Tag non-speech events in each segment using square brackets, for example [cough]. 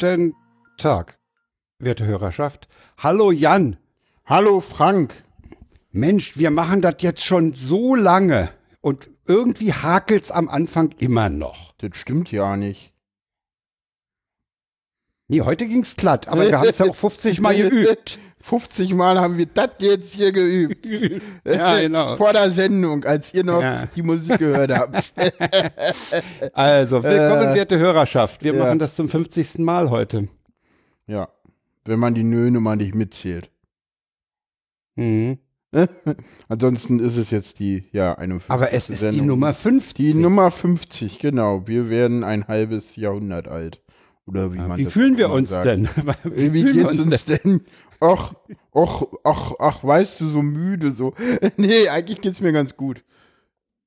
Guten Tag, werte Hörerschaft. Hallo Jan. Hallo Frank. Mensch, wir machen das jetzt schon so lange und irgendwie hakelt's am Anfang immer noch. Das stimmt ja nicht. Nee, heute ging's glatt, aber wir haben es ja auch 50 Mal geübt. [laughs] 50 Mal haben wir das jetzt hier geübt. [laughs] Ja, genau. [laughs] Vor der Sendung, als ihr noch Ja. die Musik gehört habt. Also, willkommen, Äh, werte Hörerschaft. Wir ja. machen das zum 50. Mal heute. ja, wenn man die Nö-Nummer nicht mitzählt. Mhm. Ansonsten ist es jetzt die, ja, 51. Aber es ist die Sendung. Nummer 50. Die Nummer 50, genau. Wir werden ein halbes Jahrhundert alt. Oder wie man Wie fühlen wir immer uns sagt. denn? [laughs] Wie, wie geht's uns denn? Ach, ach, ach, ach, weißt du, so müde, so. [laughs] nee, eigentlich geht's mir ganz gut.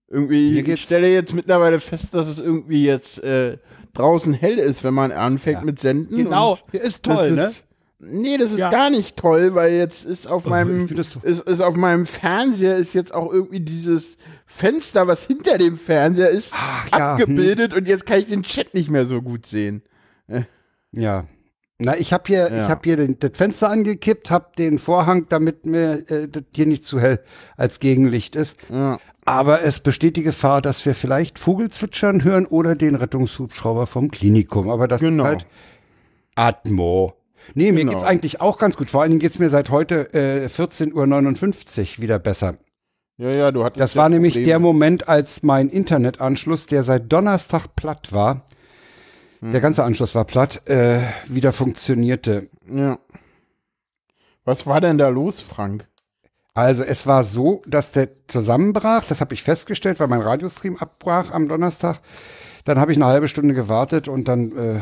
Irgendwie, ich stelle jetzt mittlerweile fest, dass es irgendwie jetzt äh, draußen hell ist, wenn man anfängt Ja. mit Senden. Genau, ist toll, ne? ist, Nee, das ist Ja. gar nicht toll, weil jetzt ist auf Oh, meinem ist, ist auf meinem Fernseher ist jetzt auch irgendwie dieses Fenster, was hinter dem Fernseher ist, Ach, ja, hm. abgebildet und jetzt kann ich den Chat nicht mehr so gut sehen. Ja. Na, ich habe hier, Ja. ich habe hier den, das Fenster angekippt, habe den Vorhang, damit mir äh, das hier nicht zu hell als Gegenlicht ist. Ja. Aber es besteht die Gefahr, dass wir vielleicht Vogelzwitschern hören oder den Rettungshubschrauber vom Klinikum. Aber das Genau. ist halt Atmo. Nee, mir Genau. geht's eigentlich auch ganz gut. Vor allen Dingen geht's mir seit heute äh, 14.59 Uhr wieder besser. Ja, ja, du hattest Das war nämlich Probleme. der Moment, als mein Internetanschluss, der seit Donnerstag platt war, Der ganze Anschluss war platt, äh, wieder funktionierte. Ja. Was war denn da los, Frank? Also es war so, dass der zusammenbrach, das habe ich festgestellt, weil mein Radiostream abbrach am Donnerstag. Dann habe ich eine halbe Stunde gewartet und dann äh,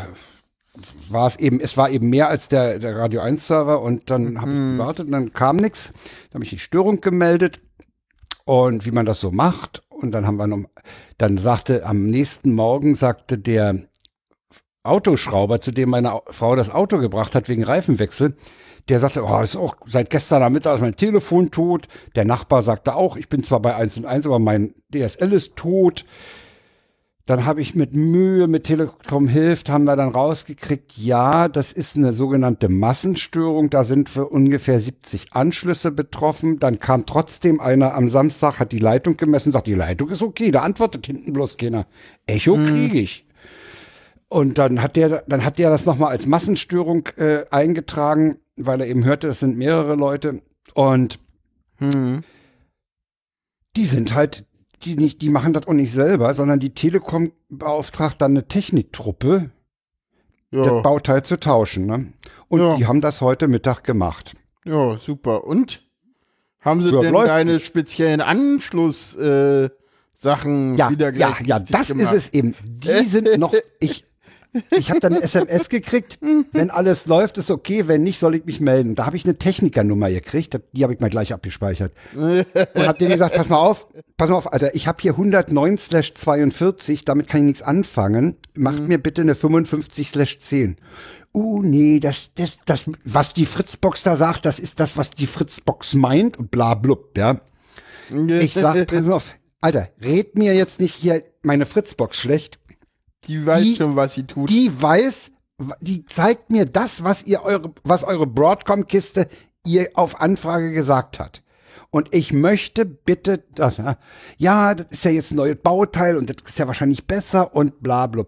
war es eben, es war eben mehr als der, der Radio 1 Server und dann habe ich gewartet und dann kam nichts. Dann habe ich die Störung gemeldet und wie man das so macht und dann haben wir noch, dann sagte am nächsten Morgen sagte der Autoschrauber, zu dem meine Au- Frau das Auto gebracht hat wegen Reifenwechsel, der sagte, oh, ist auch seit gestern am Mittag ist mein Telefon tot. Der Nachbar sagte auch, ich bin zwar bei 1 und 1, aber mein DSL ist tot. Dann habe ich mit Mühe, mit Telekom hilft, haben wir dann rausgekriegt, ja, das ist eine sogenannte Massenstörung. Da sind für ungefähr 70 Anschlüsse betroffen. Dann kam trotzdem einer am Samstag, hat die Leitung gemessen, sagt, die Leitung ist okay. Da antwortet hinten bloß keiner. Echo kriege ich. Und dann hat der, dann hat der das nochmal als Massenstörung äh, eingetragen, weil er eben hörte, das sind mehrere Leute. Und Hm. die sind halt, die nicht, die machen das auch nicht selber, sondern die Telekom beauftragt dann eine Techniktruppe, das Ja. Bauteil zu tauschen. Ne? Und Ja. die haben das heute Mittag gemacht. ja, super. Und? Haben sie Ja, denn deine speziellen Anschluss äh, Sachen Ja, wieder ja, gleich ja, richtig das gemacht? ist es eben. Die sind noch, ich, ich habe dann eine SMS gekriegt, wenn alles läuft, ist okay, wenn nicht, soll ich mich melden. Da habe ich eine Technikernummer gekriegt, die habe ich mal gleich abgespeichert. Und habe denen gesagt, pass mal auf, pass mal auf, Alter, ich habe hier 109/42, damit kann ich nichts anfangen. Macht mir bitte eine 55/10. Uh, nee, das, das, das, was die Fritzbox da sagt, das ist das, was die Fritzbox meint und bla blub, ja. Ich sag, pass auf, Alter, red mir jetzt nicht hier meine Fritzbox schlecht. Die weiß die- schon, was sie tut. Die weiß, die zeigt mir das, was ihr eure, was eure Broadcom-Kiste ihr auf Anfrage gesagt hat. Und ich möchte bitte, dass, ja, das ist ja jetzt ein neues Bauteil und das ist ja wahrscheinlich besser und bla bla.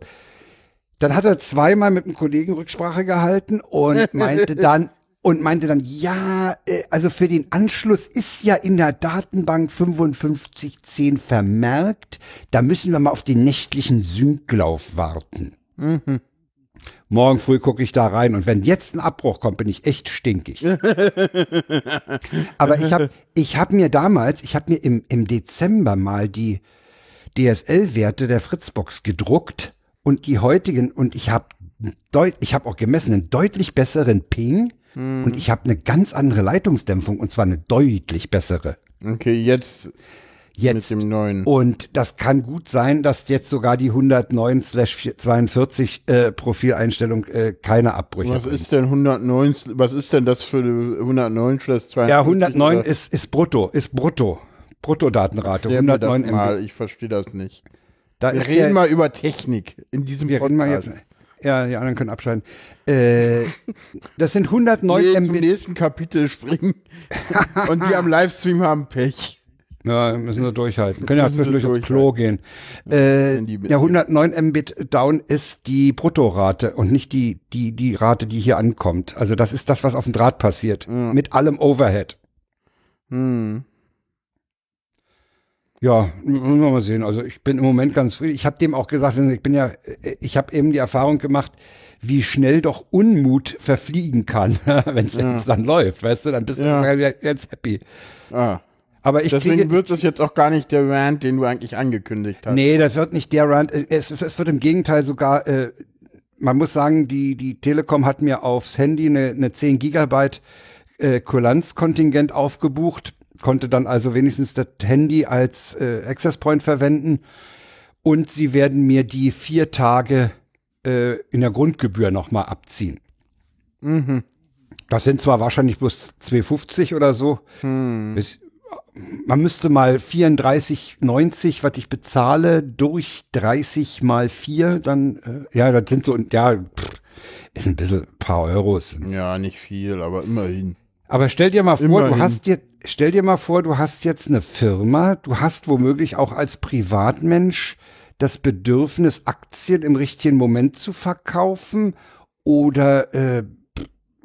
Dann hat er zweimal mit einem Kollegen Rücksprache gehalten und meinte [laughs] dann, und meinte dann, ja, äh, also für den Anschluss ist ja in der Datenbank 5510 vermerkt. Da müssen wir mal auf den nächtlichen Synklauf warten. Morgen früh gucke ich da rein und wenn jetzt ein Abbruch kommt, bin ich echt stinkig. Aber ich habe ich hab mir damals, ich habe mir im, im Dezember mal die DSL-Werte der Fritzbox gedruckt und die heutigen und ich habe ich habe auch gemessen einen deutlich besseren Ping und ich habe eine ganz andere Leitungsdämpfung und zwar eine deutlich bessere. Okay, jetzt Jetzt. mit dem neuen. Und das kann gut sein, dass jetzt sogar die 109/42 äh, Profileinstellung äh, keine Abbrüche Was bringt. ist denn 109, was ist denn das für eine 109 Schluss 42? Ja, 109 oder? ist, ist brutto, ist brutto. Bruttodatenrate, Erklär mir 109 das mal, MB. ich verstehe das nicht. Da Wir reden der, mal über Technik in diesem wir reden mal jetzt, Podcast. Ja, die anderen können abschalten. Äh, das sind 109 Nee, zum Mbit. nächsten Kapitel springen. [laughs] Und die am Livestream haben Pech. Ja, müssen wir durchhalten. Können ja zwischendurch aufs Klo gehen. Äh, ja, 109 Mbit down ist die Bruttorate und nicht die, die, die Rate, die hier ankommt. Also das ist das, was auf dem Draht passiert. Mit allem Overhead. Hm. Ja, müssen wir mal sehen. Also ich bin im Moment ganz früh. Ich habe dem auch gesagt, ich bin ja, ich habe eben die Erfahrung gemacht, wie schnell doch Unmut verfliegen kann, [laughs] wenn es dann läuft, weißt du, dann bist Ja. du jetzt happy. Ah. Aber ich Deswegen kriege, wird das jetzt auch gar nicht der Rant, den du eigentlich angekündigt hast. nee, das wird nicht der Rand. Es, es wird im Gegenteil sogar, äh, man muss sagen, die, die Telekom hat mir aufs Handy eine, eine 10 Gigabyte äh, Kulanzkontingent aufgebucht, konnte dann also wenigstens das Handy als äh, Access Point verwenden und sie werden mir die vier Tage äh, in der Grundgebühr nochmal abziehen. Mhm. Das sind zwar wahrscheinlich bloß 2,50 oder so. Hm. Bis, man müsste mal 34,90, was ich bezahle, durch 30 mal 4, dann, äh, ja, das sind so, ja, pff, ist ein bisschen ein paar Euros. Ja, nicht viel, aber immerhin. Aber stell dir mal vor, Immerhin. du hast jetzt, stell dir mal vor, du hast jetzt eine Firma, du hast womöglich auch als Privatmensch das Bedürfnis, Aktien im richtigen Moment zu verkaufen oder äh,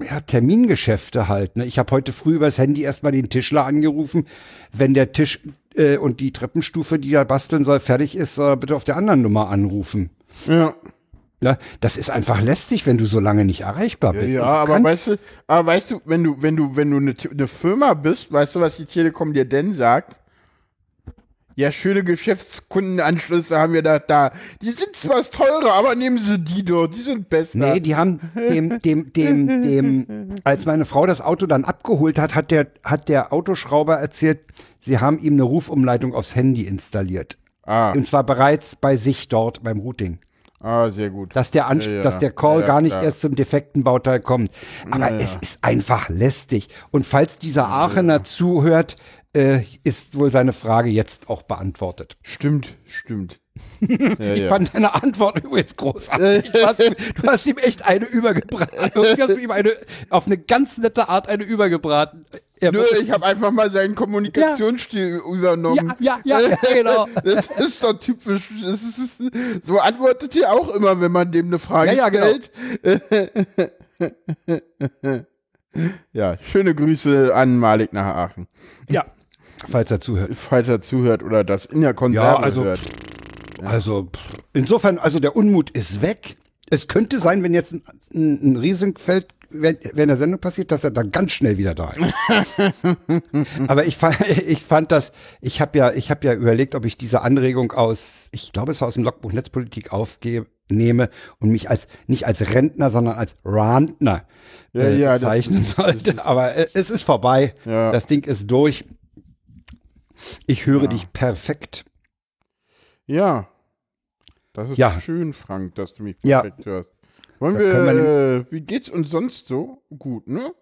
ja, Termingeschäfte halt. Ne? Ich habe heute früh übers Handy erstmal den Tischler angerufen. Wenn der Tisch äh, und die Treppenstufe, die er basteln soll, fertig ist, soll er bitte auf der anderen Nummer anrufen. Ja, Ne? Das ist einfach lästig, wenn du so lange nicht erreichbar ja, bist. ja Du aber weißt du, aber weißt du, wenn du, wenn du, wenn du eine, eine Firma bist, weißt du, was die Telekom dir denn sagt? Ja, schöne Geschäftskundenanschlüsse haben wir da, da. Die sind zwar teurer, aber nehmen Sie die dort, die sind besser. Nee, die haben dem, dem, dem, dem, als meine Frau das Auto dann abgeholt hat, hat der, hat der Autoschrauber erzählt, sie haben ihm eine Rufumleitung aufs Handy installiert. ah, Und zwar bereits bei sich dort beim Routing. Ah, sehr gut. Dass der, Ans Ja, ja. dass der Call Ja, gar nicht erst zum defekten Bauteil kommt. Aber es ist einfach lästig. Und falls dieser Aachener zuhört, äh, ist wohl seine Frage jetzt auch beantwortet. Stimmt, stimmt. [laughs] Ja, Ich fand deine Antwort übrigens großartig. [laughs] Du hast, ihm, du hast ihm echt eine übergebraten. Irgendwie hast du ihm eine, auf eine ganz nette Art eine übergebraten. Er Nö, ich habe einfach mal seinen Kommunikationsstil übernommen. ja, ja, ja, ja, [laughs] genau. Das ist doch typisch. Das ist, so antwortet ihr auch immer, wenn man dem eine Frage Ja, ja, genau. stellt. [laughs] ja, schöne Grüße an Malik nach Aachen. Ja, falls er zuhört. Falls er zuhört oder das in der Konserve Ja, also- hört. Also, insofern, also der Unmut ist weg. Es könnte sein, wenn jetzt ein, ein, ein Riesenfeld wenn, wenn der Sendung passiert, dass er dann ganz schnell wieder da ist. [laughs] Aber ich fand, ich fand das, ich habe ja, ich habe ja überlegt, ob ich diese Anregung aus, ich glaube, es war aus dem Logbuch Netzpolitik aufnehme und mich als nicht als Rentner, sondern als Rantner Ja, äh, ja, das bezeichnen sollte. Aber äh, es ist vorbei. Ja. Das Ding ist durch. Ich höre dich perfekt. Ja. Das ist Ja. schön, Frank, dass du mich Ja. perfekt hörst. Wollen wir, äh, wie geht's uns sonst so? Gut, ne?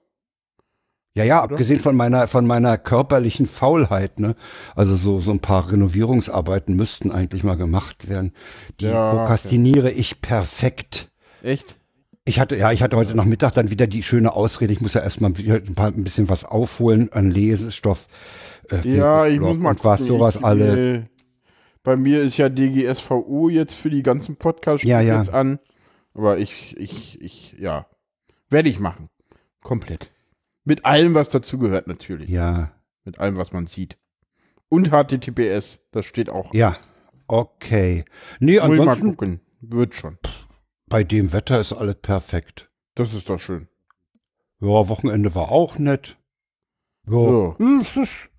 Ja, ja, abgesehen von meiner, von meiner körperlichen Faulheit, ne? Also so, so ein paar Renovierungsarbeiten müssten eigentlich mal gemacht werden. Die Ja, prokrastiniere ich perfekt. Echt? Ich hatte, ja, ich hatte heute Nachmittag dann wieder die schöne Ausrede, ich muss ja erstmal ein, paar, ein bisschen was aufholen an Lesestoff. Äh, Ja, ich Blog muss mal und was gucken. sowas ich, alles. äh, Bei mir ist ja DGSVO jetzt für die ganzen Podcasts Ja, ja. jetzt an. Aber ich, ich, ich, ja. Werde ich machen. Komplett. Mit allem, was dazugehört, natürlich. Ja, Mit allem, was man sieht. Und HTTPS, das steht auch. ja, okay. Nee, Muss ich mal ansonsten, gucken. Wird schon. bei dem Wetter ist alles perfekt. Das ist doch schön. Ja, Wochenende war auch nett. Ja, hm, es ist,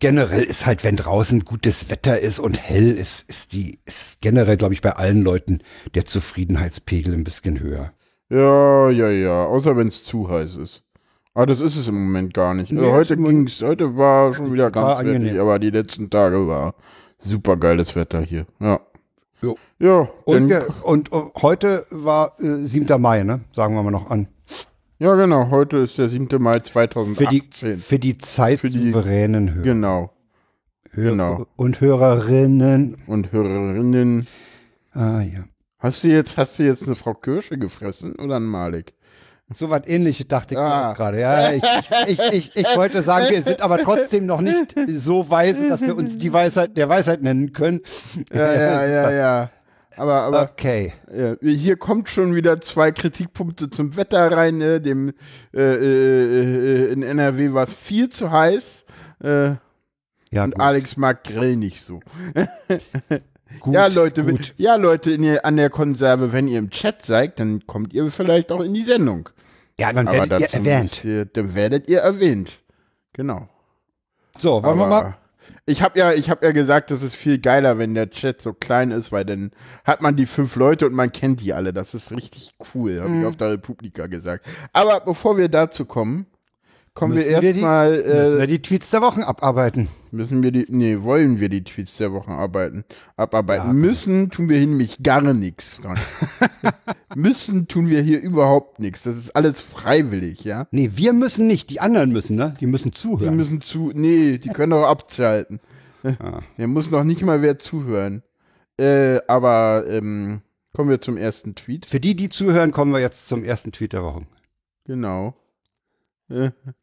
generell ist halt, wenn draußen gutes Wetter ist und hell ist, ist die, ist generell, glaube ich, bei allen Leuten der Zufriedenheitspegel ein bisschen höher. Ja, ja, ja. Außer wenn es zu heiß ist. Aber das ist es im Moment gar nicht. Also Nee, heute ging's, heute war schon wieder ganz angenehm. aber die letzten Tage war super geiles Wetter hier. Ja. Jo. Ja, Und, wir, und äh, heute war äh, 7. Mai, ne? Sagen wir mal noch an. Ja, genau. Heute ist der 7. Mai Für 2018. die, für die zeitsouveränen Hörer, genau. Hörer genau. und Hörerinnen. Und Hörerinnen. Ah ja. Hast du jetzt, hast du jetzt eine Frau Kirsche gefressen oder einen Malik? So was ähnliches dachte ich Ah. gerade. Ja, ich, ich, ich, ich wollte sagen, wir sind aber trotzdem noch nicht so weise, dass wir uns die Weisheit der Weisheit nennen können. Ja, ja, ja, ja. Aber, aber Okay. ja, hier kommt schon wieder zwei Kritikpunkte zum Wetter rein. Ne? Dem, äh, äh, äh, in NRW war es viel zu heiß. Äh, Ja, und gut. Alex mag Grill nicht so. [laughs] gut, ja, Leute, wenn- ja, Leute in der, an der Konserve, wenn ihr im Chat seid, dann kommt ihr vielleicht auch in die Sendung. Ja, dann werdet ihr erwähnt. Ihr, dann werdet ihr erwähnt. Genau. So, wollen wir Aber mal? Ich habe ja, ich habe ja gesagt, das ist viel geiler, wenn der Chat so klein ist, weil dann hat man die fünf Leute und man kennt die alle. Das ist richtig cool, habe Mhm. ich auf der Republika gesagt. Aber bevor wir dazu kommen, kommen Müssen wir die- erstmal, Müssen äh, wir die Tweets der Wochen abarbeiten. müssen wir die, nee, wollen wir die Tweets der Wochen arbeiten, abarbeiten. Ja. Müssen tun wir hier nämlich gar nichts [laughs] dran. müssen tun wir hier überhaupt nichts. Das ist alles freiwillig, ja. Nee, wir müssen nicht, die anderen müssen, ne? Die müssen Die zuhören. müssen zu, nee, die können auch abschalten. [laughs] Ah. Hier muss noch nicht mal wer zuhören. Äh, aber ähm, kommen wir zum ersten Tweet. Für die, die zuhören, kommen wir jetzt zum ersten Tweet der Woche. Genau. [laughs]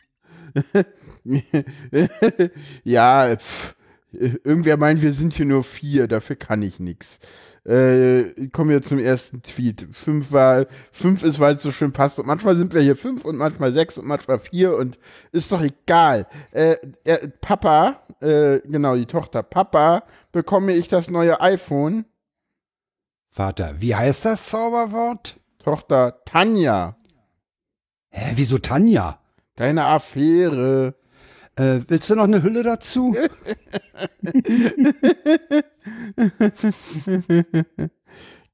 [laughs] ja, pff, irgendwer meint, wir sind hier nur vier, dafür kann ich nichts. Äh, kommen wir zum ersten Tweet. Fünf war, fünf ist, weil es so schön passt. Und manchmal sind wir hier fünf und manchmal sechs und manchmal vier und ist doch egal. Äh, er, Papa, äh, genau, die Tochter, Papa, bekomme ich das neue iPhone? Vater, wie heißt das Zauberwort? Tochter, Tanja, Hä, wieso Tanja? Deine Affäre. Äh, willst du noch eine Hülle dazu? [laughs]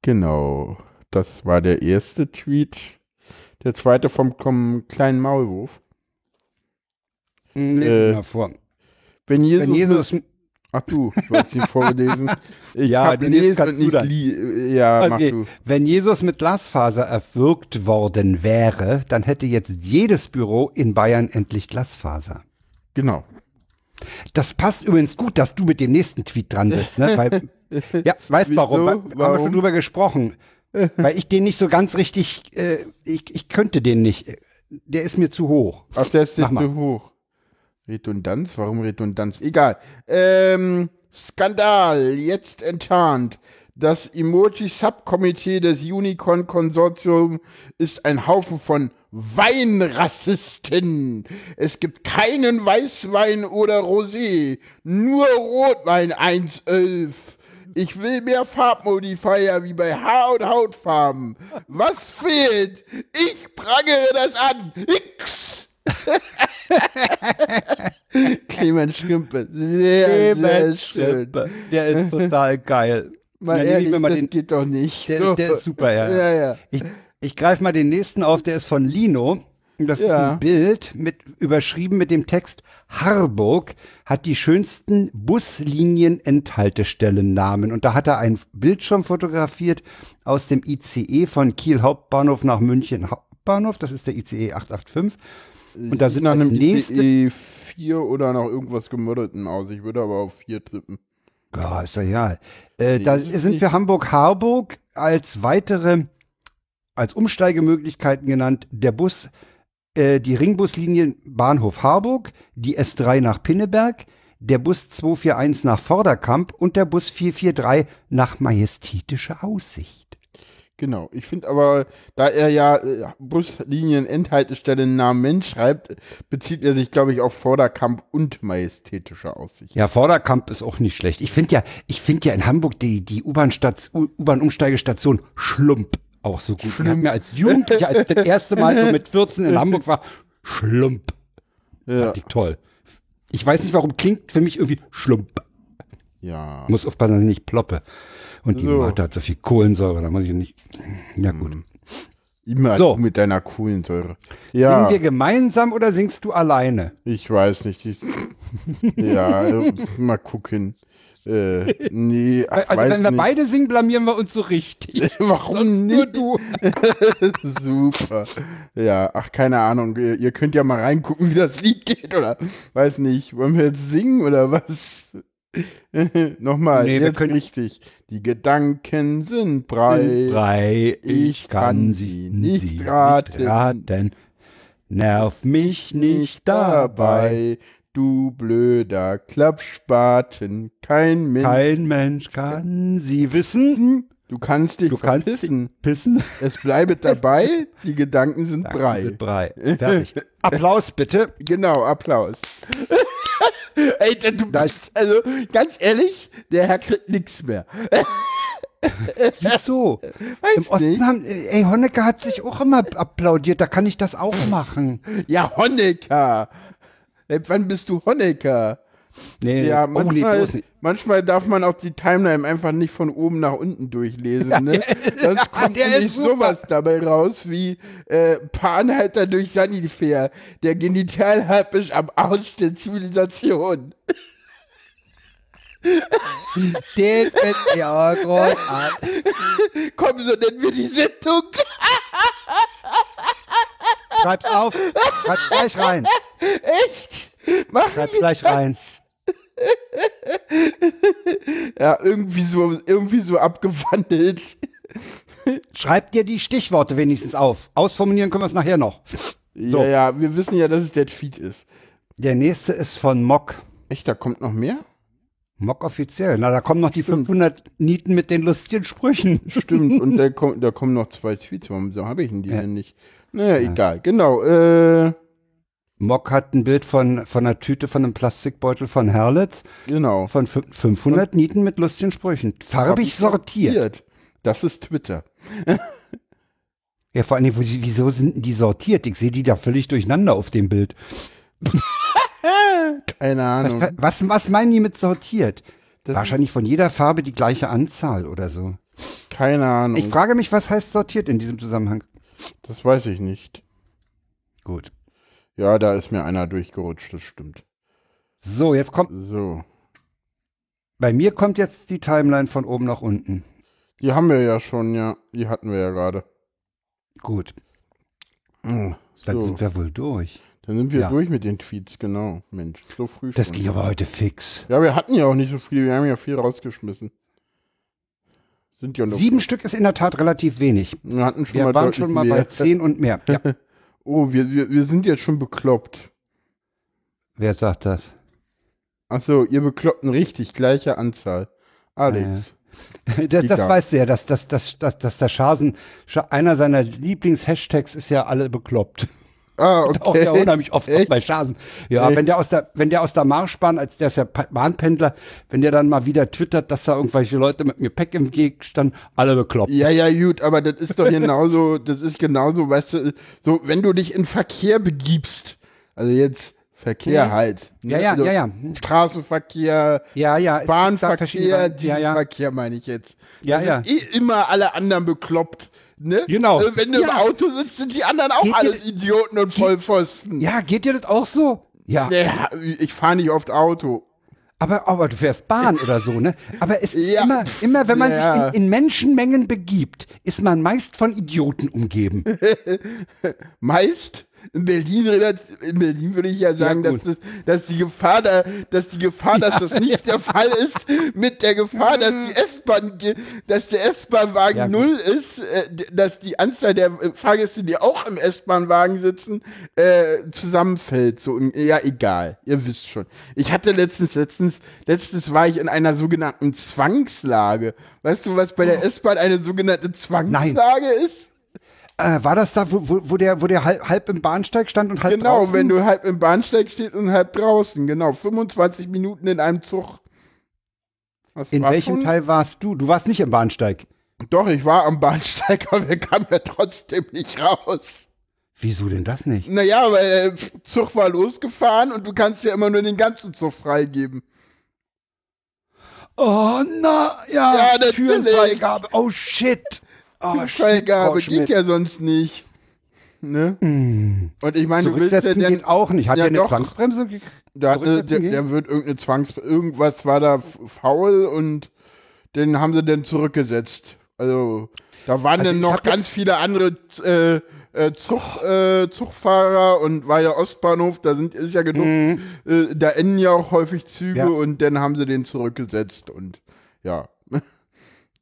Genau, das war der erste Tweet. Der zweite vom, vom kleinen Maulwurf. Hm, Lesen Äh, vor. Wenn Jesus, Wenn Jesus, ach du, sollst ihn vorlesen. [laughs] Ich Ja, den lesen kannst du nicht li ja, mach okay, du. wenn Jesus mit Glasfaser erwürgt worden wäre, dann hätte jetzt jedes Büro in Bayern endlich Glasfaser. Genau. Das passt übrigens gut, dass du mit dem nächsten Tweet dran bist, ne? Weil, [laughs] ja, weißt Wieso? warum? Weil, haben wir Warum? schon drüber gesprochen. Weil ich den nicht so ganz richtig, äh, ich, ich könnte den nicht. Der ist mir zu hoch. Ach, der ist Mach mal. zu hoch. Redundanz? Warum Redundanz? Egal. Ähm, Skandal, jetzt enttarnt. Das Emoji-Subkomitee des Unicorn-Konsortium ist ein Haufen von Weinrassisten. Es gibt keinen Weißwein oder Rosé, nur Rotwein 111. Ich will mehr Farbmodifier wie bei Haar- und Hautfarben. Was fehlt? Ich prangere das an. X! [laughs] Clemens Schrimpe. Sehr, sehr schön. Der ist total geil. Mal Meine ehrlich, mal das den- geht doch nicht. Der, der ist [laughs] super, ja. Ja, ja. Ich, ich greife mal den nächsten auf, der ist von Lino. Das ist Ja. ein Bild mit überschrieben mit dem Text Harburg hat die schönsten Buslinien-Enthaltestellennamen. Und da hat er einen Bildschirm fotografiert aus dem ICE von Kiel Hauptbahnhof nach München Hauptbahnhof. Das ist der ICE 885. Und da sind nach einem nächste ICE 4 oder nach irgendwas gemodderten aus. Ich würde aber auf 4 tippen. Ja, ist ja egal. Äh, da sind für Hamburg-Harburg als weitere, als Umsteigemöglichkeiten genannt, der Bus, äh, die Ringbuslinien Bahnhof Harburg, die S3 nach Pinneberg, der Bus 241 nach Vorderkamp und der Bus 443 nach Majestätische Aussicht. Genau. Ich finde aber, da er ja äh, Buslinien Endhaltestellen Namen Mensch schreibt, bezieht er sich, glaube ich, auf Vorderkamp und majestätische Aussicht. Ja, Vorderkamp ist auch nicht schlecht. Ich finde ja, ich finde ja in Hamburg die, die U-Bahn-Umsteigestation Schlump auch so gut. Die hat mir als Jugendlicher, als ich das erste Mal so mit 14 in Hamburg war, Schlump. Ja. Fand ich toll. Ich weiß nicht, warum klingt für mich irgendwie Schlump. ja. Muss aufpassen, dass ich nicht ploppe. Und die So. Mate hat so viel Kohlensäure, da muss ich nicht. Ja, gut. Immer So. mit deiner Kohlensäure. Singen Ja, wir gemeinsam oder singst du alleine? ich weiß nicht. Ich, ja, äh, mal gucken. Äh, nee, ach, Also, wenn wir nicht. beide singen, blamieren wir uns so richtig. [laughs] Warum Nur nicht? du. [laughs] Super. Ja, ach, keine Ahnung. Ihr könnt ja mal reingucken, wie das Lied geht, oder? Weiß nicht. Wollen wir jetzt singen oder was? [laughs] Nochmal, Nee, jetzt können- richtig. Die Gedanken sind brei. Brei, ich kann sie nicht raten. raten. Nerv mich nicht dabei. Du blöder Klappspaten, kein Mensch. Kein Mensch kann sie wissen. Du kannst dich Du kannst verpissen. Pissen. Es bleibt dabei, [laughs] die Gedanken sind Brei. Sind Brei. Fertig. Applaus bitte. Genau, Applaus. Ey, du bist, also ganz ehrlich, der Herr kriegt nichts mehr. [laughs] Wieso? Im Weiß Osten nicht. haben, ey, Honecker hat sich auch immer applaudiert, da kann ich das auch machen. Ja, Honecker. Ey, wann bist du Honecker? Nee, Ja, oh, nee, manchmal, manchmal darf man auch die Timeline einfach nicht von oben nach unten durchlesen. Ne? Sonst [laughs] kommt der nämlich ist sowas dabei raus wie äh, Panhalter durch Sanifair, der Genitalherpes am Arsch der Zivilisation. Den find ich auch großartig. Komm, so nennen wir die Sendung. Schreib's auf. Schreib's gleich rein. [laughs] Echt? Machen Schreib's wir gleich rein. [laughs] Ja, irgendwie so, irgendwie so abgewandelt. [laughs] Schreib dir die Stichworte wenigstens auf. Ausformulieren können wir es nachher noch. So. Ja, ja, wir wissen ja, dass es der Tweet ist. Der nächste ist von Mock. Echt, da kommt noch mehr? Mock offiziell. Na, da kommen noch die 500 Nieten mit den lustigen Sprüchen. Stimmt, [laughs] und da, kommt, da kommen noch zwei Tweets. Warum so habe ich denn die Ja. denn nicht? Naja, egal. Genau. Äh, Mock hat ein Bild von, von einer Tüte von einem Plastikbeutel von Herlitz genau. von fü- 500 Nieten mit lustigen Sprüchen. Farbig ich sortiert. Das ist Twitter. [laughs] Ja, vor allem, wieso sind denn die sortiert? Ich sehe die da völlig durcheinander auf dem Bild. [laughs] Keine Ahnung. Was, was meinen die mit sortiert? Das Wahrscheinlich von jeder Farbe die gleiche Anzahl oder so. keine Ahnung. Ich frage mich, was heißt sortiert in diesem Zusammenhang? das weiß ich nicht. Gut. Ja, da ist mir einer durchgerutscht, das stimmt. So, jetzt kommt, So. bei mir kommt jetzt die Timeline von oben nach unten. Die haben wir ja schon, ja. Die hatten wir ja gerade. Gut, dann So. sind wir wohl durch. Dann sind wir Ja. durch mit den Tweets, genau. Mensch, so früh Das schon. ging aber heute fix. Ja, wir hatten ja auch nicht so viel, wir haben ja viel rausgeschmissen. Sind ja noch. Sieben Stück ist in der Tat relativ wenig. Wir hatten schon Wir mal waren schon mal bei zehn und mehr. Ja, [laughs] Oh, wir, wir, wir sind jetzt schon bekloppt. wer sagt das? Achso, ihr Bekloppten richtig, gleiche Anzahl. Alex. Das, das Egal. weißt du ja, dass, dass, dass, dass, dass der Schasen, Scha- einer seiner Lieblings-Hashtags ist ja alle bekloppt. Ah, [laughs] Auch ja okay. unheimlich oft Echt? bei Schasen. Ja, Echt? wenn der aus der, wenn der aus der Marschbahn, als der ist ja Bahnpendler, wenn der dann mal wieder twittert, dass da irgendwelche Leute mit dem Gepäck im Weg standen, alle bekloppt. Ja, ja, gut, aber das ist doch genauso, [laughs] das ist genauso, weißt du, so, wenn du dich in Verkehr begibst, also jetzt Verkehr Mhm. halt. ne? Ja, ja, also ja, ja. Straßenverkehr, Ja, ja. Bahnverkehr, ja, ja. Verkehr meine ich jetzt. Ja, ja. eh immer alle anderen bekloppt. Ne? Genau. Also wenn du im Ja. Auto sitzt, sind die anderen auch Geht alles Idioten und Vollpfosten. Ja, geht dir das auch so? Ja. Ja, ich fahre nicht oft Auto. Aber, aber du fährst Bahn oder so, ne? Aber es ist Ja. immer, immer, wenn man Ja. sich in, in Menschenmengen begibt, ist man meist von Idioten umgeben. [laughs] meist in Berlin, in Berlin würde ich ja sagen, Ja, dass, das, dass die Gefahr, da, dass die Gefahr, dass das nicht der Fall ist, mit der Gefahr, dass die S-Bahn, dass der S-Bahn-Wagen Ja, null ist, äh, dass die Anzahl der Fahrgäste, die auch im S-Bahn-Wagen sitzen, äh, zusammenfällt. So, ja, egal. Ihr wisst schon. Ich hatte letztens, letztens, letztens war ich in einer sogenannten Zwangslage. Weißt du, was bei der S-Bahn eine sogenannte Zwangslage ist? Äh, war das da, wo, wo, der, wo der halb, halb im Bahnsteig stand und halb Genau, draußen? wenn du halb im Bahnsteig stehst und halb draußen. Genau, 25 Minuten in einem Zug. Das In welchem schon- Teil warst du? Du warst nicht im Bahnsteig. Doch, ich war am Bahnsteig, [laughs] aber wir kamen ja trotzdem nicht raus. Wieso denn das nicht? Naja, weil der Zug war losgefahren und du kannst ja immer nur den ganzen Zug freigeben. Oh, na, ja, Ja. Türenfreigabe. Oh, shit. Oh, Freigabe geht ja sonst nicht. Ne? Und ich meine, du willst ja geht auch nicht. Hat Ja, der eine. Zwangsbremse? Zurücksetzen der, gehen? der wird irgendeine Zwangs... Irgendwas war da faul und den haben sie dann zurückgesetzt. Also da waren Also dann noch ganz viele andere äh, äh, Zug, äh, Zugfahrer und war ja Ostbahnhof, da sind ist ja genug, Mhm. äh, da enden ja auch häufig Züge Ja. und dann haben sie den zurückgesetzt und ja.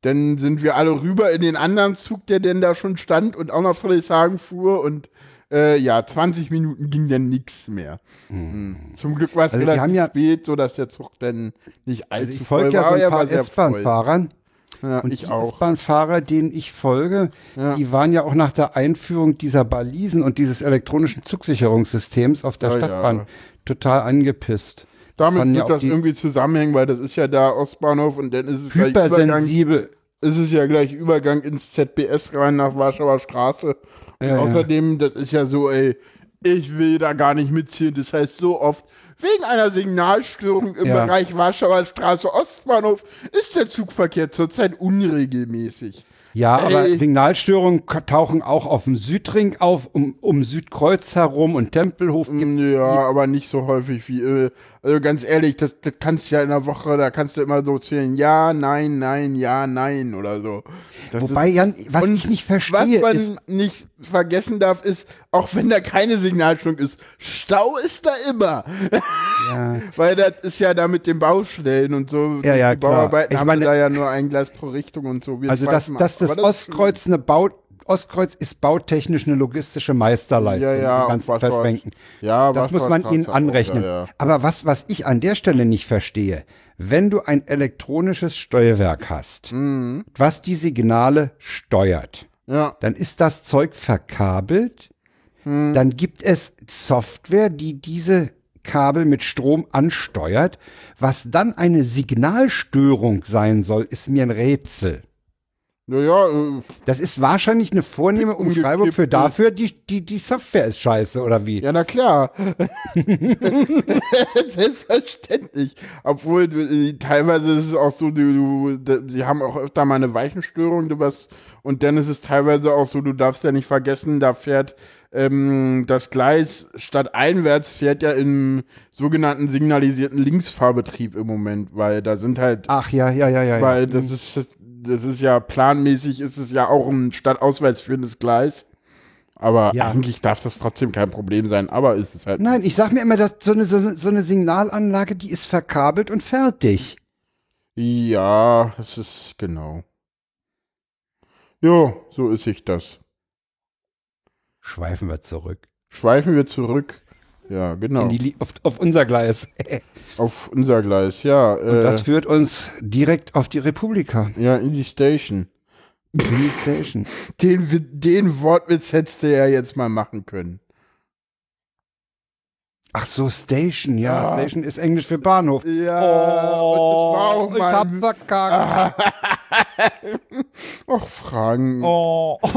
Dann sind wir alle rüber in den anderen Zug, der denn da schon stand und auch nach Friedrichshagen fuhr und äh, ja, 20 Minuten ging dann nichts mehr. Mhm. Zum Glück war es Also relativ ja- spät, sodass der Zug dann nicht allzu Also ich folge ja war. ein paar. S-Bahn-Fahrern. Ja, Und ich die auch. S-Bahn-Fahrer, denen ich folge, Ja. die waren ja auch nach der Einführung dieser Balisen und dieses elektronischen Zugsicherungssystems auf der Ja, Stadtbahn ja. total angepisst. Damit ja wird das irgendwie zusammenhängen, weil das ist ja da Ostbahnhof und dann ist es gleich Übergang, ist es ja gleich Übergang ins ZBS rein nach Warschauer Straße. Und Ja, außerdem, das ist ja so, ey, ich will da gar nicht mitziehen. Das heißt so oft, wegen einer Signalstörung im Ja. Bereich Warschauer Straße Ostbahnhof ist der Zugverkehr zurzeit unregelmäßig. Ja, aber Ey. Signalstörungen k- tauchen auch auf dem Südring auf, um, um Südkreuz herum und Tempelhof Ja, aber nicht so häufig wie, äh, also ganz ehrlich, das, das kannst du ja in der Woche, da kannst du immer so zählen, ja, nein, nein, ja, nein oder so. Das Wobei, Jan, was ich nicht was verstehe, man ist, nicht vergessen darf, ist, auch wenn da keine Signalstörung ist, Stau ist da immer. ja, [laughs] Weil das ist ja da mit den Baustellen und so. Ja, ja, die klar. Bauarbeiten Ich haben meine- da ja nur ein Gleis pro Richtung und so. Wir also das, schweifen das, das Ostkreuz eine Bau, Ostkreuz ist bautechnisch eine logistische Meisterleistung. Ja, ja, Warschauer- Verschwenken. Ja, Das muss man ihnen anrechnen. Ja, ja. Aber was, was ich an der Stelle nicht verstehe, wenn du ein elektronisches Steuerwerk hast, Mhm. was die Signale steuert, ja. dann ist das Zeug verkabelt, Mhm. dann gibt es Software, die diese Kabel mit Strom ansteuert. Was dann eine Signalstörung sein soll, ist mir ein Rätsel. Naja, äh, Das ist wahrscheinlich eine vornehme Umschreibung für dafür, die, die, die Software ist scheiße, oder wie? ja, na klar. [laughs] Selbstverständlich. Obwohl, äh, teilweise ist es auch so, du, du, sie haben auch öfter mal eine Weichenstörung, du was, und dann ist es teilweise auch so, du darfst ja nicht vergessen, da fährt ähm, das Gleis statt einwärts fährt ja im sogenannten signalisierten Linksfahrbetrieb im Moment, weil da sind halt Ach ja, ja, ja, ja. ja. Weil das ist, das ist ja planmäßig, ist es ja auch ein stadtauswärts führendes Gleis. Aber Ja. eigentlich darf das trotzdem kein Problem sein, aber ist es halt. Nein, ich sag mir immer, dass so eine, so, so eine Signalanlage, die ist verkabelt und fertig. Ja, es ist genau. Jo, so ist sich das. Schweifen wir zurück. Schweifen wir zurück. Ja, genau. Auf, auf unser Gleis. [laughs] auf unser Gleis, ja. Und Äh, das führt uns direkt auf die Republika. ja, in die Station. In die Station. Den, den Wortwitz hättest du ja jetzt mal machen können. Ach so, Station, ja. Ja. Station ist Englisch für Bahnhof. Ja, und auch ich hab's verkackt. [laughs] [laughs] Och, Fragen. Oh. [laughs]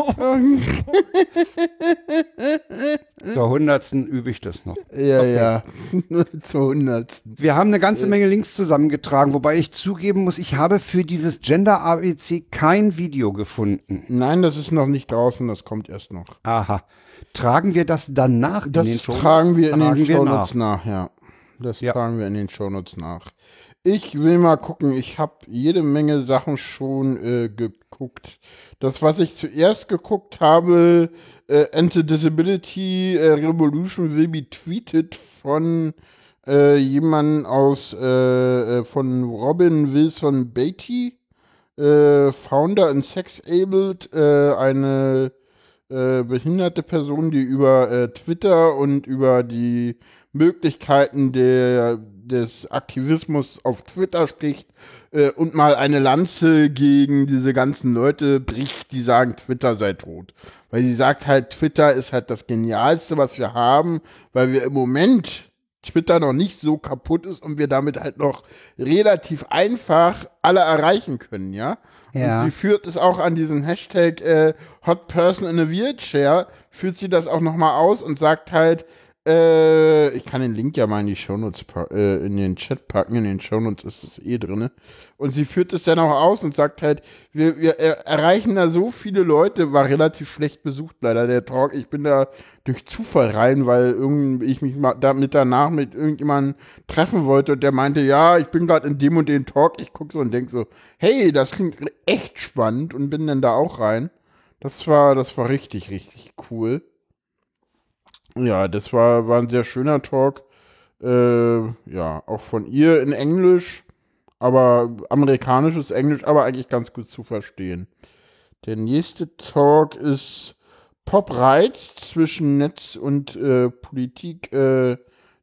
Zur hundertsten übe ich das noch. Ja, ja. [laughs] Zur hundertsten. Wir haben eine ganze Menge Links zusammengetragen, wobei ich zugeben muss, ich habe für dieses Gender ABC kein Video gefunden. Nein, das ist noch nicht draußen, das kommt erst noch. Aha. Tragen wir das danach Das in den Shownotes? tragen wir in den Shownotes nach. ja. Das Ja. tragen wir in den Shownotes nach. Ich will mal gucken, ich habe jede Menge Sachen schon äh, geguckt. Das, was ich zuerst geguckt habe, äh, Anti-Disability äh, Revolution will be tweeted von äh, jemandem aus, äh, äh, von Robin Wilson Beatty, äh, Founder in Sexabled, äh, eine äh, behinderte Person, die über äh, Twitter und über die Möglichkeiten der, des Aktivismus auf Twitter spricht äh, und mal eine Lanze gegen diese ganzen Leute bricht, die sagen, Twitter sei tot. Weil sie sagt halt, Twitter ist halt das Genialste, was wir haben, weil wir im Moment Twitter noch nicht so kaputt ist und wir damit halt noch relativ einfach alle erreichen können, ja? Ja. Und sie führt es auch an diesen Hashtag äh, Hot Person in a Wheelchair, führt sie das auch nochmal aus und sagt halt, äh, ich kann den Link ja mal in die Shownotes, äh, in den Chat packen, in den Shownotes ist es eh drinne. Und sie führt es dann auch aus und sagt halt, wir, wir er erreichen da so viele Leute, war relativ schlecht besucht leider der Talk. Ich bin da durch Zufall rein, weil irgend, ich mich mal damit danach mit irgendjemandem treffen wollte und der meinte, ja, ich bin gerade in dem und dem Talk. Ich gucke so und denk so, hey, das klingt echt spannend und bin dann da auch rein. Das war, das war richtig, richtig cool. Ja, das war, war ein sehr schöner Talk. Äh, ja, auch von ihr in Englisch, aber amerikanisches Englisch, aber eigentlich ganz gut zu verstehen. Der nächste Talk ist Pop Reiz zwischen Netz und äh, Politik. Äh,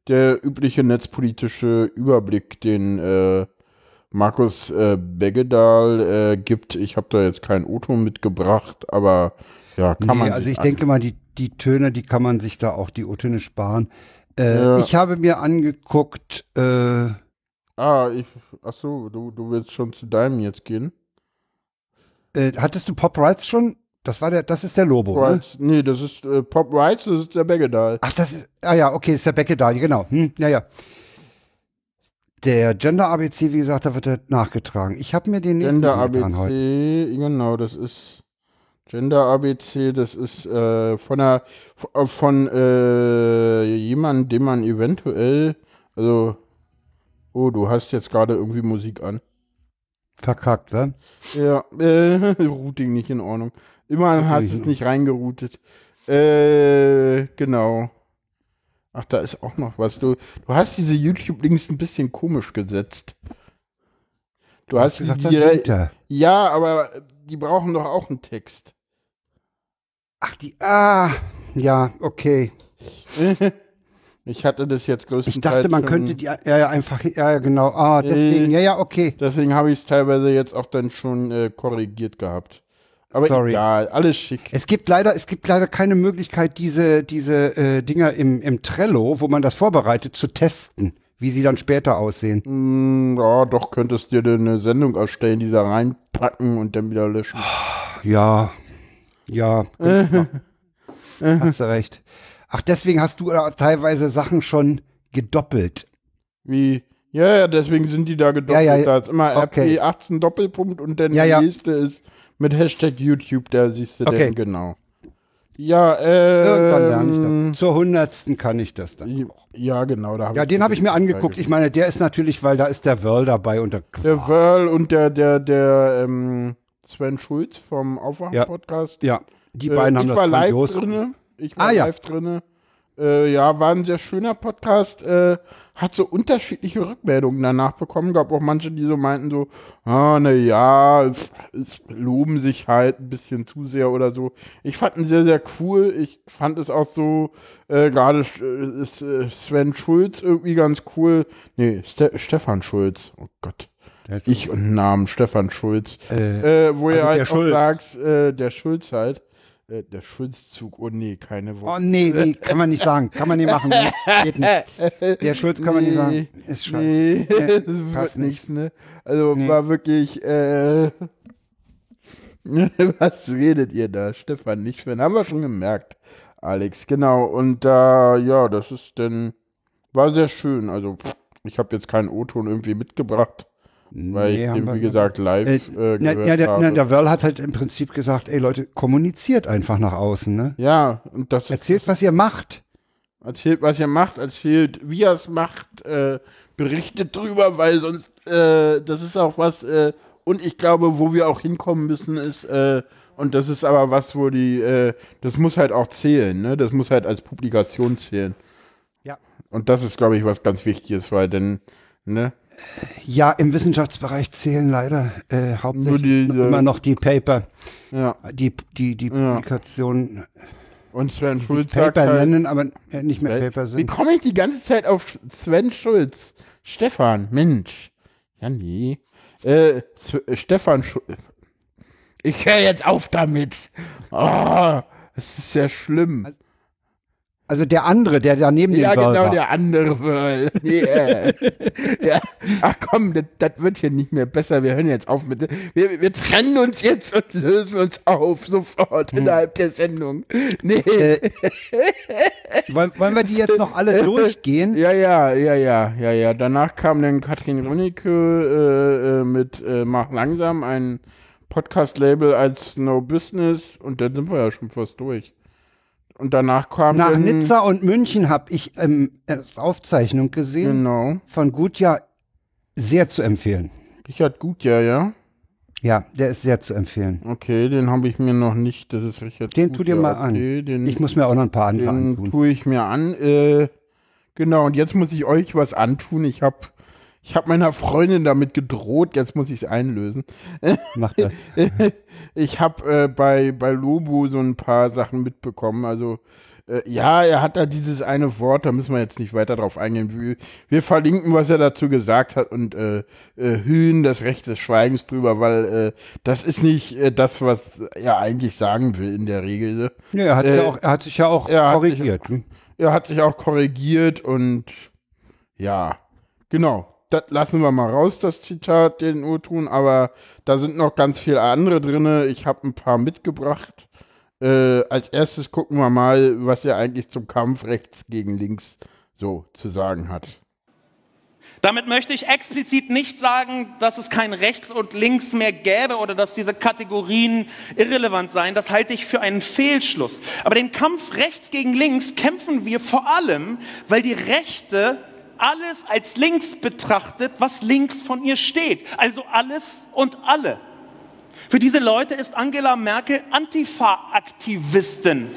der übliche netzpolitische Überblick, den äh, Markus äh, Beggedal äh, gibt. Ich habe da jetzt kein O-Ton mitgebracht, aber ja, kann nee, man. Also ich denke mal, die, die Töne, die kann man sich da auch die O-Töne sparen. Äh, ja. Ich habe mir angeguckt. Äh, ah, ich, ach so, du, du willst schon zu deinem jetzt gehen? Äh, hattest du Pop Rights schon? Das war der, das ist der Lobo. Rights, ne? Nee, das ist äh, Pop Rights, das ist der Beggedal. Ach, das ist, ah ja, okay, ist der Beggedal, genau. Hm, ja, ja. Der Gender ABC, wie gesagt, da wird er nachgetragen. Ich habe mir den Gender ABC, heute. genau, das ist Gender ABC, das ist äh, von einer, von äh, jemandem, dem man eventuell, also, oh, du hast jetzt gerade irgendwie Musik an. Verkackt, wa? Ja, äh, [laughs] Routing nicht in Ordnung. Immerhin hat es nicht reingeroutet. Äh, genau. Ach, da ist auch noch was. Du, du hast diese YouTube-Links ein bisschen komisch gesetzt. Du hast gesagt, die, ja, aber die brauchen doch auch einen Text. Ach, die, ah, ja, okay. [laughs] ich hatte das jetzt größtenteils. Ich dachte, man könnte die, ja, ja, einfach, ja, genau, ah, deswegen, äh, ja, ja, okay. Deswegen habe ich es teilweise jetzt auch dann schon äh, korrigiert gehabt. Aber Sorry. egal, alles schick. Es gibt leider, es gibt leider keine Möglichkeit, diese, diese äh, Dinger im, im Trello, wo man das vorbereitet, zu testen, wie sie dann später aussehen. Mm, ja, doch könntest dir eine Sendung erstellen, die da reinpacken und dann wieder löschen. Ja, ja. hast du recht. Ach, deswegen hast du teilweise Sachen schon gedoppelt. Wie? Ja, ja, deswegen sind die da gedoppelt. Ja, ja, Da ist immer okay. RP18 Doppelpunkt und dann ja, die nächste ist mit Hashtag YouTube, da siehst du okay. den genau. Ja, äh. Irgendwann lerne ich das. Zur hundertsten kann ich das dann. Auch. Ja, genau. Da ja, den habe ich mir angeguckt. Ich meine, der ist natürlich, weil da ist der Whirl dabei und der. Der Whirl und der, der, der, ähm, Sven Schulz vom Aufwachen-Podcast. Ja, ja, die äh, beiden haben das war live drinne. Ich war ah, live ja. drinne. Äh, ja, war ein sehr schöner Podcast. Äh, hat so unterschiedliche Rückmeldungen danach bekommen. Gab auch manche, die so meinten so, ah, na ja, es, es loben sich halt ein bisschen zu sehr oder so. Ich fand ihn sehr, sehr cool. Ich fand es auch so, äh, gerade äh, ist äh, Sven Schulz irgendwie ganz cool. Nee, Ste Stefan Schulz. Oh Gott. Ich und Namen Stefan Schulz. Äh, äh, wo also er halt auch sagt, äh, der Schulz halt. Äh, der Schulzzug, oh nee, keine Worte. Oh nee, nee, kann man nicht sagen. Kann man nicht machen. Geht nicht. [laughs] Der Schulz kann man nicht sagen. Ist scheiße. Nee, nee [laughs] das wird nichts, ne? Also nee. war wirklich, äh, [laughs] was redet ihr da? Stefan, nicht Sven. Haben wir schon gemerkt, Alex. Genau, und da, ja, das ist dann, war sehr schön. Also, ich habe jetzt keinen O-Ton irgendwie mitgebracht. Weil nee, ich eben, wie gesagt, live äh, äh, na, ja, der, na, der Wörl hat halt im Prinzip gesagt, ey Leute, kommuniziert einfach nach außen, ne? Ja, und das Erzählt, was ihr macht. Erzählt, was ihr macht, erzählt, wie ihr es macht, äh, berichtet drüber, weil sonst, äh, das ist auch was, äh, und ich glaube, wo wir auch hinkommen müssen, ist, äh, und das ist aber was, wo die, äh, das muss halt auch zählen, ne? Das muss halt als Publikation zählen. Ja. Und das ist, glaube ich, was ganz Wichtiges, weil denn, ne? Ja, im Wissenschaftsbereich zählen leider äh, hauptsächlich die, immer noch die Paper. Ja. Die, die, die Publikation. Und Sven Schulz. Paper halt, nennen, aber nicht mehr Paper sind. Wie komme ich die ganze Zeit auf Sven Schulz? Stefan, Mensch. Ja, nee. Äh, Stefan Schulz. Ich höre jetzt auf damit. Oh, das ist sehr schlimm. Also, also der andere, der daneben ja, dem Wörl genau, der andere Wörl. Yeah. ja. Ach komm, das, das, wird hier nicht mehr besser. Wir hören jetzt auf mit. Wir, wir trennen uns jetzt und lösen uns auf, sofort hm. innerhalb der Sendung. Nee. Äh, wollen, wollen wir die jetzt noch alle durchgehen? Ja, ja, ja, ja, ja, ja. Danach kam dann Katrin Rönicke äh, äh, mit äh, Mach langsam, ein Podcast-Label als No Business und dann sind wir ja schon fast durch. Und danach kam. Nach Nizza und München habe ich ähm, Aufzeichnung gesehen. Genau. Von Gutjahr sehr zu empfehlen. Richard Gutjahr, ja. Ja, der ist sehr zu empfehlen. Okay, den habe ich mir noch nicht. Das ist Richard. Den tu dir mal okay, an. Den, ich muss mir auch noch ein paar andere den antun. tue ich mir an. Äh, genau, und jetzt muss ich euch was antun. Ich habe ich hab meiner Freundin damit gedroht. Jetzt muss ich es einlösen. Mach das. [laughs] ich habe äh, bei, bei Lobo so ein paar Sachen mitbekommen. Also, äh, ja, er hat da dieses eine Wort, da müssen wir jetzt nicht weiter drauf eingehen. Wir, wir verlinken, was er dazu gesagt hat und äh, äh, hühen das Recht des Schweigens drüber, weil äh, das ist nicht äh, das, was er eigentlich sagen will in der Regel. ne? Ja, er, hat Äh, ja auch, er hat sich ja auch er hat korrigiert. hm? Er hat sich auch korrigiert und ja, genau. Das lassen wir mal raus, das Zitat, den Urtun, aber da sind noch ganz viele andere drin. Ich habe ein paar mitgebracht. Äh, als erstes gucken wir mal, was er eigentlich zum Kampf rechts gegen links so zu sagen hat. Damit möchte ich explizit nicht sagen, dass es kein Rechts und Links mehr gäbe oder dass diese Kategorien irrelevant seien. Das halte ich für einen Fehlschluss. Aber den Kampf rechts gegen links kämpfen wir vor allem, weil die Rechte alles als links betrachtet, was links von ihr steht. Also alles und alle. Für diese Leute ist Angela Merkel Antifa-Aktivistin.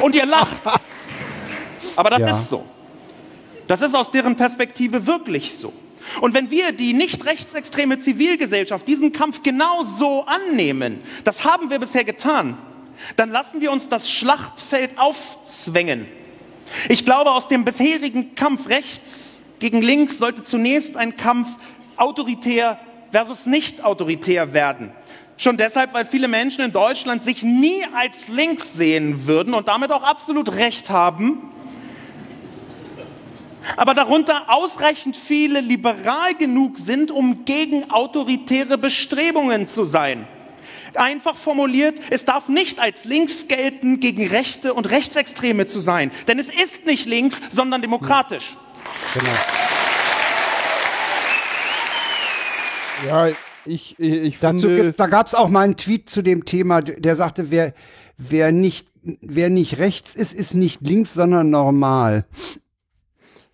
Und ihr lacht. Aber das Ja. ist so. Das ist aus deren Perspektive wirklich so. Und wenn wir, die nicht rechtsextreme Zivilgesellschaft, diesen Kampf genau so annehmen, das haben wir bisher getan, dann lassen wir uns das Schlachtfeld aufzwängen. Ich glaube, aus dem bisherigen Kampf rechts gegen links sollte zunächst ein Kampf autoritär versus nicht autoritär werden. Schon deshalb, weil viele Menschen in Deutschland sich nie als links sehen würden und damit auch absolut recht haben, aber darunter ausreichend viele liberal genug sind, um gegen autoritäre Bestrebungen zu sein. Einfach formuliert, es darf nicht als links gelten, gegen Rechte und Rechtsextreme zu sein. Denn es ist nicht links, sondern demokratisch. Genau. Ja, ich, ich, Dazu, finde. gibt- da gab es auch mal einen Tweet zu dem Thema, der sagte, wer, wer, nicht, wer nicht rechts ist, ist nicht links, sondern normal.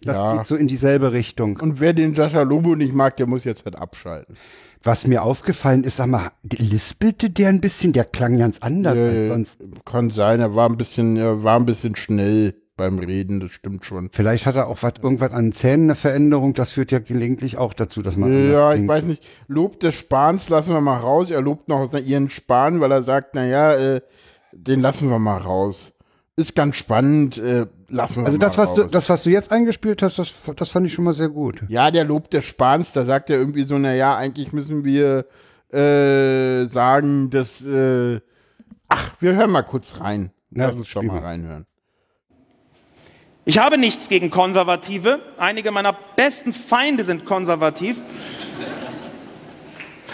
Das Ja. geht so in dieselbe Richtung. Und wer den Sascha Lobo nicht mag, der muss jetzt halt abschalten. Was mir aufgefallen ist, sag mal, lispelte der ein bisschen, der klang ganz anders als Äh, sonst. kann sein, er war ein bisschen, er war ein bisschen schnell beim Reden, das stimmt schon. Vielleicht hat er auch was, irgendwas an Zähnen eine Veränderung, das führt ja gelegentlich auch dazu, dass man. Ja, ich klingt. weiß nicht. Lob des Spahns lassen wir mal raus. Er lobt noch ihren Spahn, weil er sagt, naja, äh, den lassen wir mal raus. Ist ganz spannend, äh, lassen wir Also mal das, was raus. du, das, was du jetzt eingespielt hast, das, das fand ich schon mal sehr gut. ja, der Lob des Spahns, da sagt er irgendwie so, naja, eigentlich müssen wir äh, sagen, dass, äh, ach, wir hören mal kurz rein. Ja, Lass uns mal mal. reinhören. Ich habe nichts gegen Konservative. Einige meiner besten Feinde sind konservativ.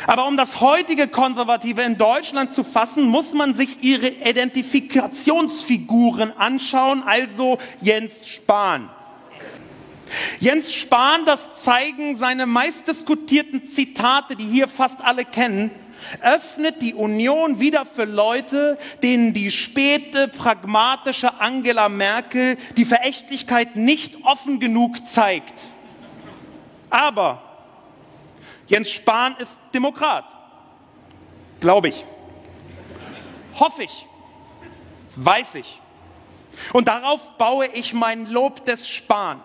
Aber um das heutige Konservative in Deutschland zu fassen, muss man sich ihre Identifikationsfiguren anschauen, also Jens Spahn. Jens Spahn, das zeigen seine meistdiskutierten Zitate, die hier fast alle kennen, öffnet die Union wieder für Leute, denen die späte, pragmatische Angela Merkel die Verächtlichkeit nicht offen genug zeigt. Aber Jens Spahn ist Demokrat. Glaube ich. Hoffe ich. Weiß ich. Und darauf baue ich mein Lob des Spahn.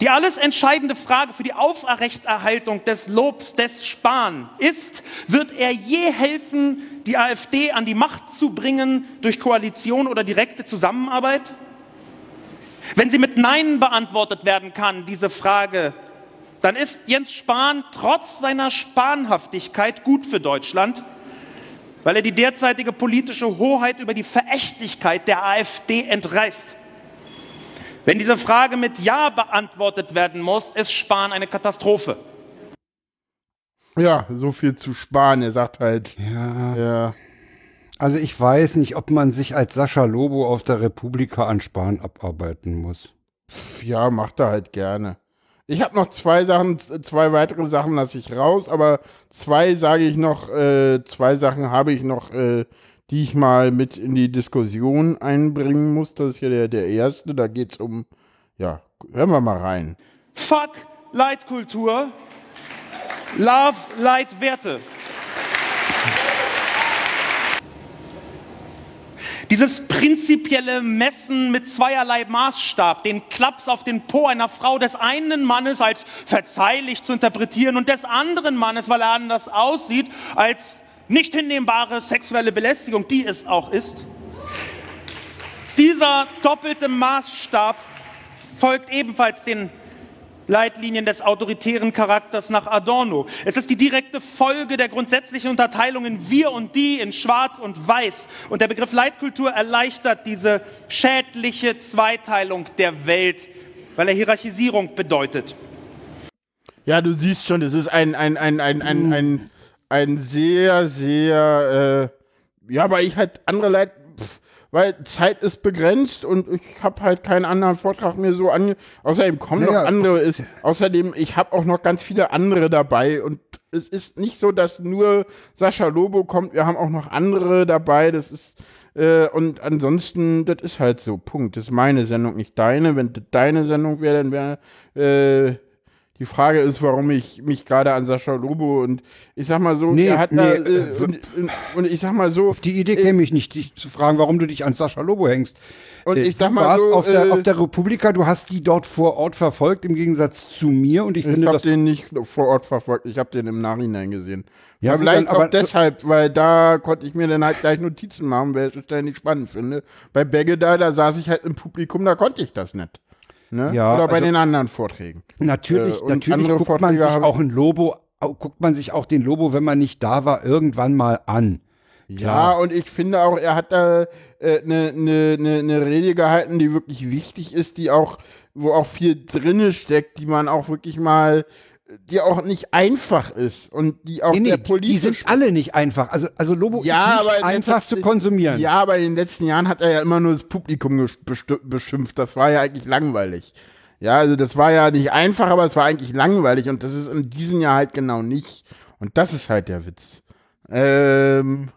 Die alles entscheidende Frage für die Aufrechterhaltung des Lobs des Spahn ist, wird er je helfen, die AfD an die Macht zu bringen durch Koalition oder direkte Zusammenarbeit? Wenn sie mit Nein beantwortet werden kann, diese Frage, dann ist Jens Spahn trotz seiner Spanhaftigkeit gut für Deutschland, weil er die derzeitige politische Hoheit über die Verächtlichkeit der AfD entreißt. Wenn diese Frage mit Ja beantwortet werden muss, ist Spahn eine Katastrophe. Ja, so viel zu Spahn. Er sagt halt, Ja. ja, Also ich weiß nicht, ob man sich als Sascha Lobo auf der Republika an Spahn abarbeiten muss. Ja, macht er halt gerne. Ich habe noch zwei Sachen, zwei weitere Sachen lasse ich raus, aber zwei sage ich noch, äh, zwei Sachen habe ich noch, äh, die ich mal mit in die Diskussion einbringen muss. Das ist ja der, der erste, da geht's um, ja, hören wir mal rein. Fuck Leitkultur. Love, Light, Dieses prinzipielle Messen mit zweierlei Maßstab, den Klaps auf den Po einer Frau des einen Mannes als verzeihlich zu interpretieren und des anderen Mannes, weil er anders aussieht, als nicht hinnehmbare sexuelle Belästigung, die es auch ist. Dieser doppelte Maßstab folgt ebenfalls den Leitlinien des autoritären Charakters nach Adorno. Es ist die direkte Folge der grundsätzlichen Unterteilung in wir und die, in schwarz und weiß. Und der Begriff Leitkultur erleichtert diese schädliche Zweiteilung der Welt, weil er Hierarchisierung bedeutet. Ja, du siehst schon, es ist ein, ein, ein, ein, ein, ein, ein sehr, sehr, äh, ja, aber ich halt andere Leit, pff, weil Zeit ist begrenzt und ich habe halt keinen anderen Vortrag mehr so an. Außerdem kommen Ja, noch ja. andere. Ist, außerdem, ich habe auch noch ganz viele andere dabei und es ist nicht so, dass nur Sascha Lobo kommt. Wir haben auch noch andere dabei. Das ist äh, und ansonsten, das ist halt so. Punkt. Das ist meine Sendung, nicht deine. Wenn das deine Sendung wäre, dann wäre äh, die Frage ist, warum ich mich gerade an Sascha Lobo und ich sag mal so, Nee, er hat nee, da, äh, äh, und, und, ich sag mal so, Auf die Idee käme ich nicht, dich zu fragen, warum du dich an Sascha Lobo hängst. Und Äh, ich sag du mal warst so, auf, der, äh, auf der Republika, du hast die dort vor Ort verfolgt, im Gegensatz zu mir. Und ich, Ich finde habe das. den nicht vor Ort verfolgt, ich habe den im Nachhinein gesehen. Ja, vielleicht dann, aber- auch deshalb, weil da konnte ich mir dann halt gleich Notizen machen, weil ich das nicht spannend finde. Bei Begge da, da saß ich halt im Publikum, da konnte ich das nicht. Ne? Ja, Oder bei also- den anderen Vorträgen. Natürlich, Äh, natürlich guckt man sich Vorträge auch ein Lobo, guckt man sich auch den Lobo, wenn man nicht da war, irgendwann mal an. Ja, und ich finde auch, er hat da eine äh, ne, ne, ne, ne Rede gehalten, die wirklich wichtig ist, die auch, wo auch viel drinne steckt, die man auch wirklich mal, die auch nicht einfach ist und die auch Nee, nee, sehr die, politisch sind alle nicht einfach. Also, also Lobo Ja, ist nicht in einfach zu konsumieren. Ja, aber in den letzten Jahren hat er ja immer nur das Publikum beschimpft. Das war ja eigentlich langweilig. Ja, also das war ja nicht einfach, aber es war eigentlich langweilig und das ist in diesem Jahr halt genau nicht. Und das ist halt der Witz. Ähm,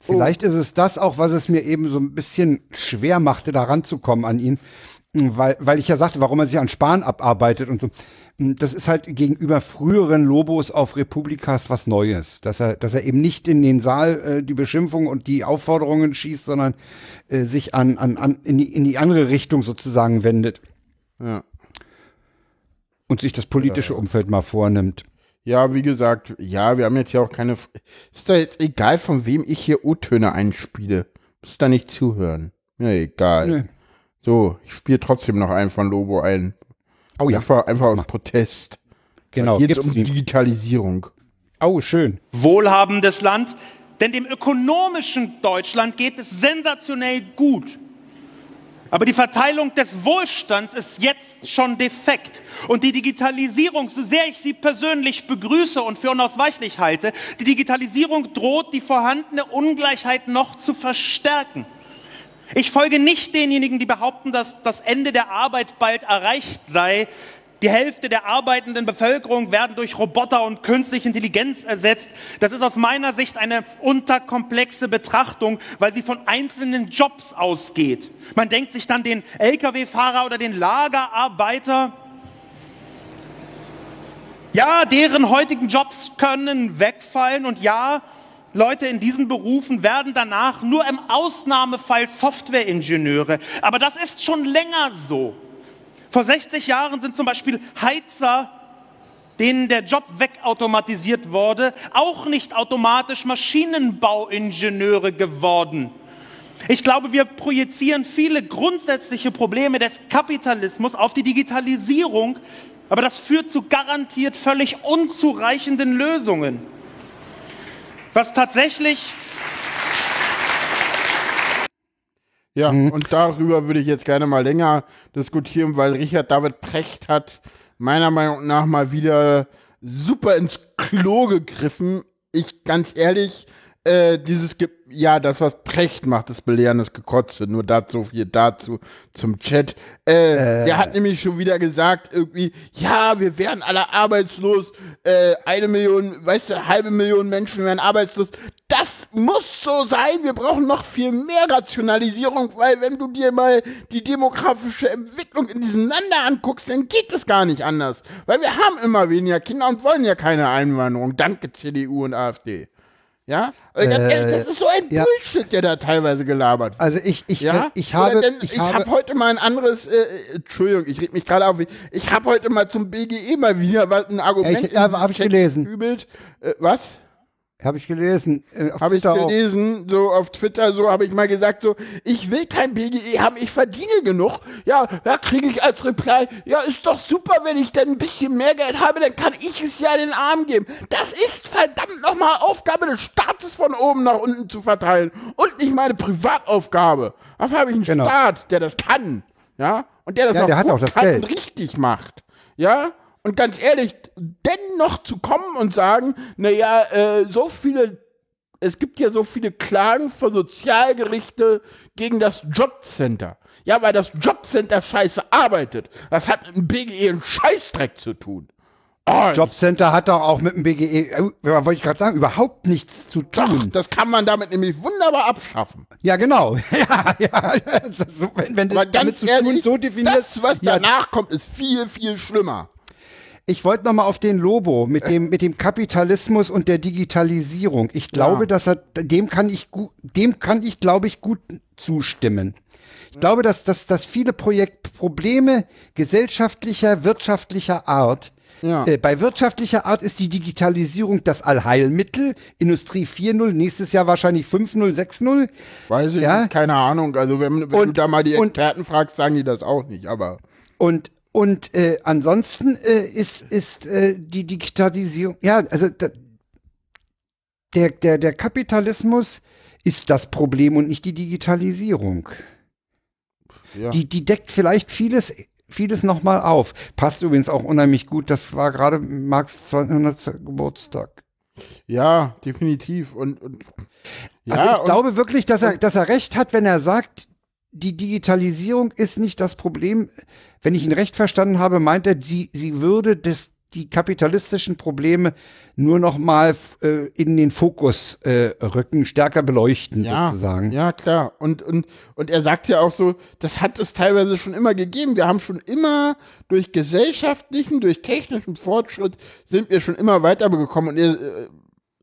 Vielleicht ist es das auch, was es mir eben so ein bisschen schwer machte, da ranzukommen an ihn. Weil, weil ich ja sagte, warum er sich an Spahn abarbeitet und so. Das ist halt gegenüber früheren Lobos auf Republikas was Neues. Dass er, dass er eben nicht in den Saal äh, die Beschimpfung und die Aufforderungen schießt, sondern äh, sich an, an, an in, die, in die andere Richtung sozusagen wendet ja. und sich das politische Umfeld mal vornimmt. ja, wie gesagt, ja, wir haben jetzt ja auch keine. Ist da jetzt egal, von wem ich hier O-Töne einspiele. Muss da nicht zuhören. Ja, egal. Nö. So, ich spiele trotzdem noch einen von Lobo ein. Oh ja, Einfach, einfach aus Protest. genau. Geht gibt's um. Digitalisierung. Oh, schön. Wohlhabendes Land, denn dem ökonomischen Deutschland geht es sensationell gut. Aber die Verteilung des Wohlstands ist jetzt schon defekt. Und die Digitalisierung, so sehr ich sie persönlich begrüße und für unausweichlich halte, die Digitalisierung droht, die vorhandene Ungleichheit noch zu verstärken. Ich folge nicht denjenigen, die behaupten, dass das Ende der Arbeit bald erreicht sei. Die Hälfte der arbeitenden Bevölkerung werden durch Roboter und künstliche Intelligenz ersetzt. Das ist aus meiner Sicht eine unterkomplexe Betrachtung, weil sie von einzelnen Jobs ausgeht. Man denkt sich dann den Lkw-Fahrer oder den Lagerarbeiter. Ja, deren heutigen Jobs können wegfallen und ja, Leute in diesen Berufen werden danach nur im Ausnahmefall Softwareingenieure. Aber das ist schon länger so. Vor 60 Jahren sind zum Beispiel Heizer, denen der Job wegautomatisiert wurde, auch nicht automatisch Maschinenbauingenieure geworden. Ich glaube, wir projizieren viele grundsätzliche Probleme des Kapitalismus auf die Digitalisierung, aber das führt zu garantiert völlig unzureichenden Lösungen. Was tatsächlich Ja, und darüber würde ich jetzt gerne mal länger diskutieren, weil Richard David Precht hat meiner Meinung nach mal wieder super ins Klo gegriffen. Ich ganz ehrlich, äh, dieses, Ge ja, das, was Precht macht, ist belehrendes Gekotze. Nur dazu, viel dazu zum Chat. Äh, Der hat nämlich schon wieder gesagt, irgendwie, ja, wir werden alle arbeitslos, äh, eine Million, weißt du, halbe Million Menschen werden arbeitslos. Das muss so sein. Wir brauchen noch viel mehr Rationalisierung, weil wenn du dir mal die demografische Entwicklung in diesem Lande anguckst, dann geht es gar nicht anders. Weil wir haben immer weniger Kinder und wollen ja keine Einwanderung, danke CDU und AfD. Ja? Äh, ehrlich, das ist so ein ja. Bullshit, der da teilweise gelabert wird. Also ich, ich, Ja, ich habe, Oder denn, ich, ich, habe, habe heute mal ein anderes, äh, äh, Entschuldigung, ich reg mich gerade auf. Ich habe heute mal zum BGE mal wieder was, ein Argument. Ja, ich- ja, in den hab ich gelesen. Übelt. Äh, was? Habe ich gelesen. Äh, Habe ich gelesen, so auf Twitter, so habe ich mal gesagt, so, ich will kein BGE haben, ich verdiene genug. Ja, da kriege ich als Reply, ja, ist doch super, wenn ich dann ein bisschen mehr Geld habe, dann kann ich es ja den Arm geben. Das ist verdammt nochmal Aufgabe des Staates von oben nach unten zu verteilen und nicht meine Privataufgabe. Dafür habe ich einen Genau. Staat, der das kann. Ja, und der das Ja, auch der hat auch das kann Geld. richtig macht. Ja, und ganz ehrlich, dennoch zu kommen und sagen, naja, äh, so viele, es gibt ja so viele Klagen vor Sozialgerichte gegen das Jobcenter. Ja, weil das Jobcenter scheiße arbeitet. Das hat mit dem BGE einen Scheißdreck zu tun. Oh, Jobcenter hat doch auch mit dem BGE, äh, wollte ich gerade sagen, überhaupt nichts zu doch, tun. das kann man damit nämlich wunderbar abschaffen. Ja, genau. [laughs] ja, ja. das So, wenn wenn Aber damit zu ehrlich, tun so definierst. das, was ja, danach kommt, ist viel, viel schlimmer. Ich wollte noch mal auf den Lobo mit dem mit dem Kapitalismus und der Digitalisierung. Ich glaube, Ja. dass er dem kann ich gu- dem kann ich glaube ich gut zustimmen. Ich glaube, dass dass dass viele Projekt Probleme gesellschaftlicher wirtschaftlicher Art Ja. äh, bei wirtschaftlicher Art ist die Digitalisierung das Allheilmittel. Industrie 4.0, nächstes Jahr wahrscheinlich 5.0, 6.0. Weiß ich Ja. nicht, keine Ahnung. Also wenn, wenn du Und- da mal die und- Experten fragst, sagen die das auch nicht, aber. Und und äh, ansonsten äh, ist ist äh, die Digitalisierung ja also da, der der der Kapitalismus ist das Problem und nicht die Digitalisierung. Ja. Die die deckt vielleicht vieles vieles noch mal auf. Passt übrigens auch unheimlich gut. Das war gerade Marx 200. Geburtstag. Ja, definitiv. Und, und ja, also ich und, glaube wirklich, dass er, dass er recht hat, wenn er sagt, die Digitalisierung ist nicht das Problem. Wenn ich ihn recht verstanden habe, meint er, sie, sie würde das, die kapitalistischen Probleme nur noch mal äh, in den Fokus äh, rücken, stärker beleuchten ja, sozusagen. ja, klar. Und, und, und er sagt ja auch so, das hat es teilweise schon immer gegeben. Wir haben schon immer durch gesellschaftlichen, durch technischen Fortschritt sind wir schon immer weitergekommen. Und er, äh,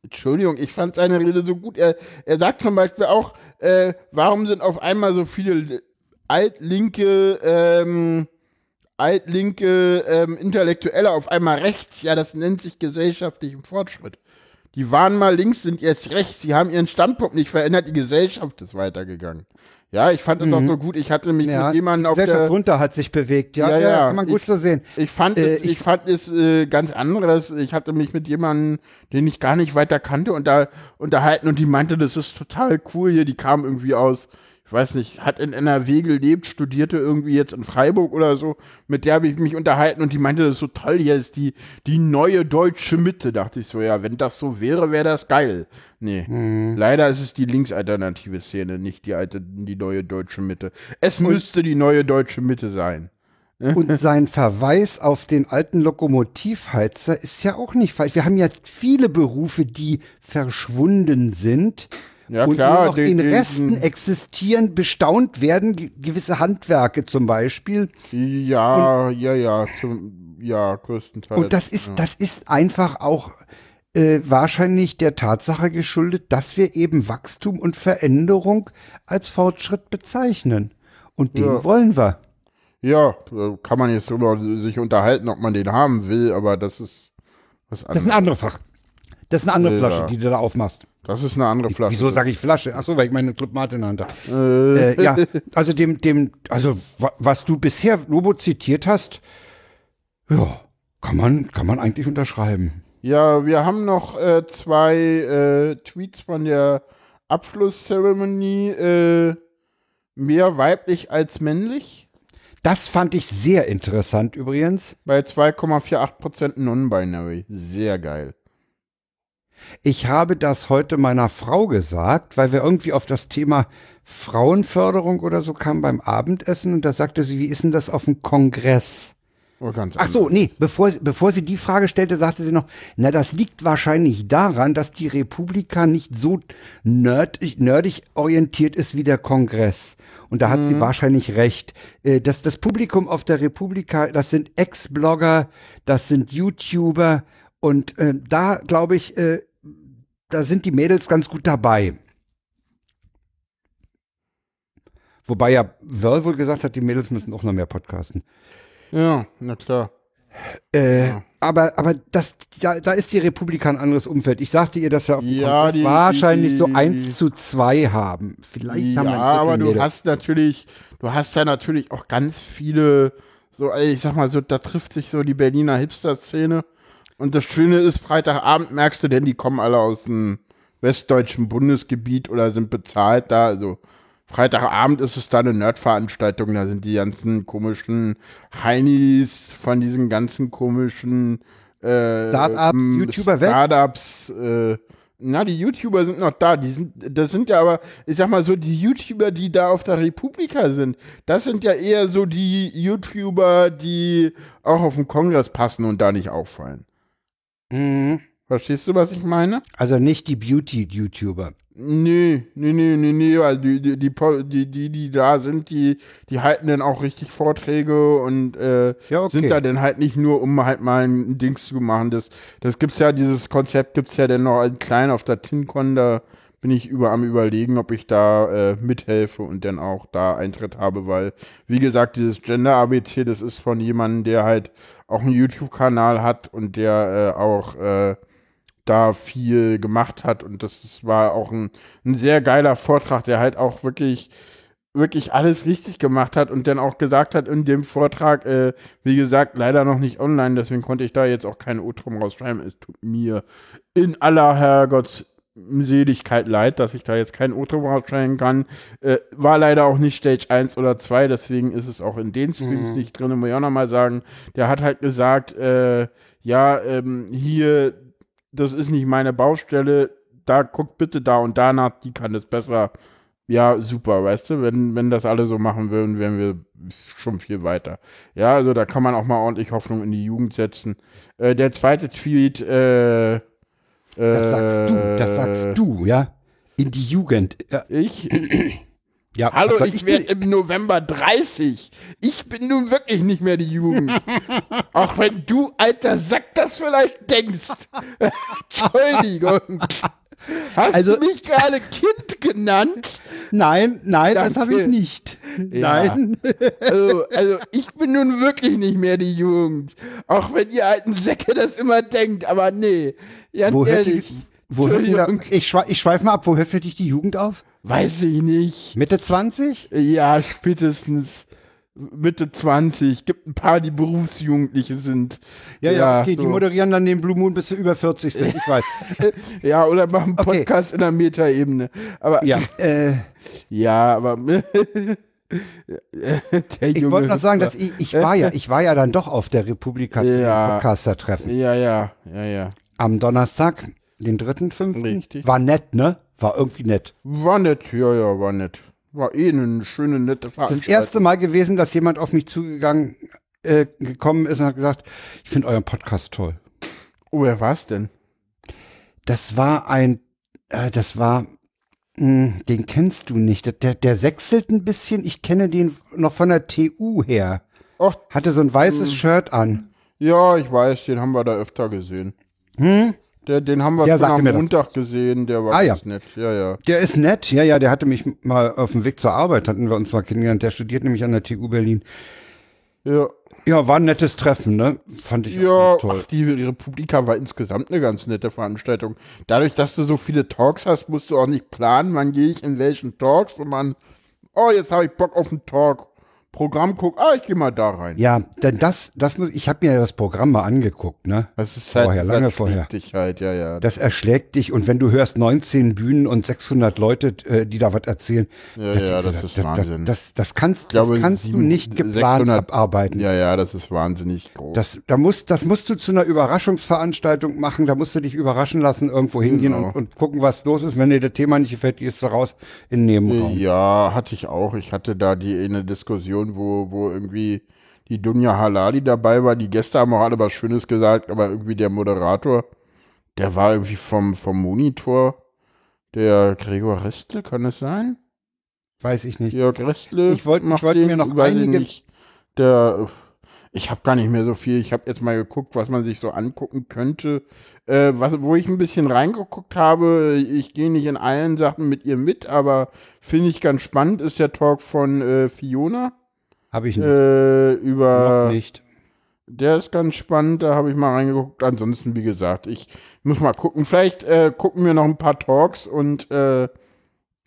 Entschuldigung, ich fand seine Rede so gut. Er, er sagt zum Beispiel auch, äh, warum sind auf einmal so viele altlinke, ähm, altlinke ähm, Intellektuelle auf einmal rechts? Ja, das nennt sich gesellschaftlichen Fortschritt. Die waren mal links, sind jetzt rechts. Sie haben ihren Standpunkt nicht verändert. Die Gesellschaft ist weitergegangen. Ja, ich fand das auch so gut. Ich hatte mich Ja, mit jemandem auf der, drunter hat sich bewegt. Ja, Ja, ja, ja. kann man gut Ich- so sehen. ich fand Äh, es, ich, ich- fand es äh, ganz anderes. Ich hatte mich mit jemandem, den ich gar nicht weiter kannte, und da unterhalten und die meinte, das ist total cool hier. Die kam irgendwie aus, ich weiß nicht, hat in NRW gelebt, studierte irgendwie jetzt in Freiburg oder so. Mit der habe ich mich unterhalten und die meinte, das ist so toll. Hier ist die die neue deutsche Mitte. Dachte ich so, ja, wenn das so wäre, wäre das geil. Nee, Hm. leider ist es die linksalternative Szene, nicht die alte, die neue deutsche Mitte. Es müsste die neue deutsche Mitte sein. [laughs] Und sein Verweis auf den alten Lokomotivheizer ist ja auch nicht falsch. Wir haben ja viele Berufe, die verschwunden sind Ja, und klar, nur noch die- in Resten existieren, bestaunt werden, ge- gewisse Handwerke zum Beispiel. Ja, ja, ja, zum, ja, größtenteils. Und das ist, ja. das ist einfach auch äh, wahrscheinlich der Tatsache geschuldet, dass wir eben Wachstum und Veränderung als Fortschritt bezeichnen. Und den Ja. wollen wir. Ja, da kann man jetzt drüber sich unterhalten, ob man den haben will, aber das ist was Das ist anderes. eine andere Fach. Das ist eine andere. Flasche, die du da aufmachst. Das ist eine andere Flasche. Wieso sage ich Flasche? Ach so, weil ich meine Club Mate in der Hand habe. Äh, Äh, ja, [laughs] also dem, dem, also wa- was du bisher Lobo zitiert hast, ja, kann man, kann man eigentlich unterschreiben. Ja, wir haben noch äh, zwei äh, Tweets von der Abschlusszeremonie. Äh, mehr weiblich als männlich. Das fand ich sehr interessant übrigens. Bei 2,48% Non-Binary. Sehr geil. Ich habe das heute meiner Frau gesagt, weil wir irgendwie auf das Thema Frauenförderung oder so kamen beim Abendessen und da sagte sie, wie ist denn das auf dem Kongress? Ganz Ach so, nee, bevor, bevor sie die Frage stellte, sagte sie noch, na, das liegt wahrscheinlich daran, dass die Republika nicht so nerdig, nerdig orientiert ist wie der Kongress. Und da hat Mhm. sie wahrscheinlich recht. Äh, Das, das Publikum auf der Republika, das sind Ex-Blogger, das sind YouTuber und äh, da glaube ich, äh, da sind die Mädels ganz gut dabei. Wobei ja Wörl wohl gesagt hat, die Mädels müssen auch noch mehr podcasten. Ja, na klar. Äh, Aber, aber das, da, da ist die Republika ein anderes Umfeld. Ich sagte ihr, dass wir auf dem Ja, die- wahrscheinlich die- so 1 zu 2 haben. Vielleicht haben wir Ja, aber du Mädels. hast natürlich, du hast da natürlich auch ganz viele, so, ich sag mal so, da trifft sich so die Berliner Hipster-Szene. Und das Schöne ist, Freitagabend merkst du denn, die kommen alle aus dem westdeutschen Bundesgebiet oder sind bezahlt da. Also Freitagabend ist es da eine Nerd-Veranstaltung, da sind die ganzen komischen Heinis von diesen ganzen komischen äh, Startups, ähm, YouTuber weg? Startups, äh, na, die YouTuber sind noch da. Die sind, das sind ja aber, ich sag mal so, die YouTuber, die da auf der Republika sind, das sind ja eher so die YouTuber, die auch auf den Kongress passen und da nicht auffallen. Mhm. Verstehst du, was ich meine? Also nicht die Beauty-YouTuber. Nee, nee, nee, nee, nee, weil die, die, die, die, die, die da sind, die, die halten dann auch richtig Vorträge und äh, Ja, okay. sind da dann halt nicht nur, um halt mal ein Dings zu machen. Das, das gibt's ja, dieses Konzept gibt's ja dann noch als klein auf der TinCon, da bin ich über am überlegen, ob ich da äh, mithelfe und dann auch da Eintritt habe, weil, wie gesagt, dieses Gender-ABC, das ist von jemandem, der halt auch einen YouTube-Kanal hat und der äh, auch äh, da viel gemacht hat und das war auch ein, ein sehr geiler Vortrag, der halt auch wirklich wirklich alles richtig gemacht hat und dann auch gesagt hat in dem Vortrag, äh, wie gesagt, leider noch nicht online, deswegen konnte ich da jetzt auch kein O-Trum rausschreiben. Es tut mir in aller Herrgotts Seligkeit leid, dass ich da jetzt kein O-Trum rausschreiben kann. Äh, war leider auch nicht Stage 1 oder 2, deswegen ist es auch in den Streams Mhm. nicht drin, muss ich auch nochmal sagen. Der hat halt gesagt, äh, ja, ähm, hier, das ist nicht meine Baustelle, da guckt bitte da und danach, die kann es besser. Ja, super, weißt du, wenn, wenn das alle so machen würden, wären wir schon viel weiter. Ja, also da kann man auch mal ordentlich Hoffnung in die Jugend setzen. Äh, der zweite Tweet, äh, Das sagst du, das sagst du, ja. In die Jugend. Ja, Ich, [clears throat] ja hallo, was soll ich werde im November 30. Ich bin nun wirklich nicht mehr die Jugend. [laughs] Auch wenn du, alter Sack, das vielleicht denkst. [laughs] Entschuldigung. Hast Also- du mich gerade Kind genannt? Nein, nein, das Danke. habe ich nicht. Ja. Nein. Also, [laughs] also ich bin nun wirklich nicht mehr die Jugend. Auch wenn ihr alten Säcke das immer denkt, aber nee. Ganz Wo hört die, wo hört die ich, schwe ich schweife mal ab, wo hört für dich die Jugend auf? Weiß ich nicht. Mitte 20? Ja, spätestens Mitte 20. Gibt ein paar, die Berufsjugendliche sind. Ja, ja, okay, die so. moderieren dann den Blue Moon, bis sie über 40 sind, ich weiß. [laughs] Ja, oder machen Okay. Podcast in der Metaebene. Aber Ja, [laughs] äh, ja, aber [laughs] der ich wollte noch sagen, da- dass ich, ich war ja, ich war ja dann doch auf der Republika Ja. Podcaster-Treffen. Ja, ja, ja, ja. Am Donnerstag, den 3.5. Richtig. War nett, ne? War irgendwie nett. War nett, ja, ja, war nett. War eh eine schöne, nette Das Veranstaltung. ist das erste Mal gewesen, dass jemand auf mich zugegangen äh, gekommen ist und hat gesagt, ich finde euren Podcast toll. Oh, wer war's denn? Das war ein, äh, das war, mh, den kennst du nicht. Der, der sechselt ein bisschen. Ich kenne den noch von der TU her. Ach, Hatte so ein weißes Hm. Shirt an. ja, ich weiß, den haben wir da öfter gesehen. Hm? Der, den haben wir Ja, schon am mir das. Montag gesehen, der war Ah, ganz ja. nett. Ja, ja. Der ist nett. Ja, ja, der hatte mich mal auf dem Weg zur Arbeit, hatten wir uns mal kennengelernt. Der studiert nämlich an der TU Berlin. Ja, Ja, war ein nettes Treffen, ne? Fand ich ja toll. ach, die Republika war insgesamt eine ganz nette Veranstaltung. Dadurch, dass du so viele Talks hast, musst du auch nicht planen, wann gehe ich in welchen Talks und man, oh, jetzt habe ich Bock auf einen Talk. Programm guck, ah, ich gehe mal da rein. Ja, denn das, das muss, ich habe mir das Programm mal angeguckt, ne? Das ist halt, Vorher, das lange vorher. Dich halt, ja, ja. Das erschlägt dich und wenn du hörst 19 Bühnen und 600 Leute, äh, die da was erzählen, Ja, da ja, du, das ist Wahnsinn. Das, das kannst, glaube, das kannst du sieben- nicht geplant 600 abarbeiten. Ja, ja, das ist wahnsinnig groß. Das, da musst, das musst du zu einer Überraschungsveranstaltung machen, da musst du dich überraschen lassen, irgendwo hingehen Genau. und, und gucken, was los ist. Wenn dir das Thema nicht gefällt, gehst du raus in den Nebenraum. Ja, hatte ich auch. Ich hatte da die eine Diskussion, wo, wo irgendwie die Dunja Halali dabei war. Die Gäste haben auch alle was Schönes gesagt, aber irgendwie der Moderator, der war irgendwie vom, vom Monitor. Der Gregor Restle, kann es sein? Weiß ich nicht. Jörg Restle. Ich wollte den, mir noch einige. nicht. Der, ich habe gar nicht mehr so viel. Ich habe jetzt mal geguckt, was man sich so angucken könnte. Äh, was, wo ich ein bisschen reingeguckt habe, ich gehe nicht in allen Sachen mit ihr mit, aber finde ich ganz spannend, ist der Talk von äh, Fiona Habe ich nicht. äh, über noch nicht. der ist ganz spannend, da habe ich mal reingeguckt. Ansonsten, wie gesagt, ich muss mal gucken. Vielleicht äh, gucken wir noch ein paar Talks und äh,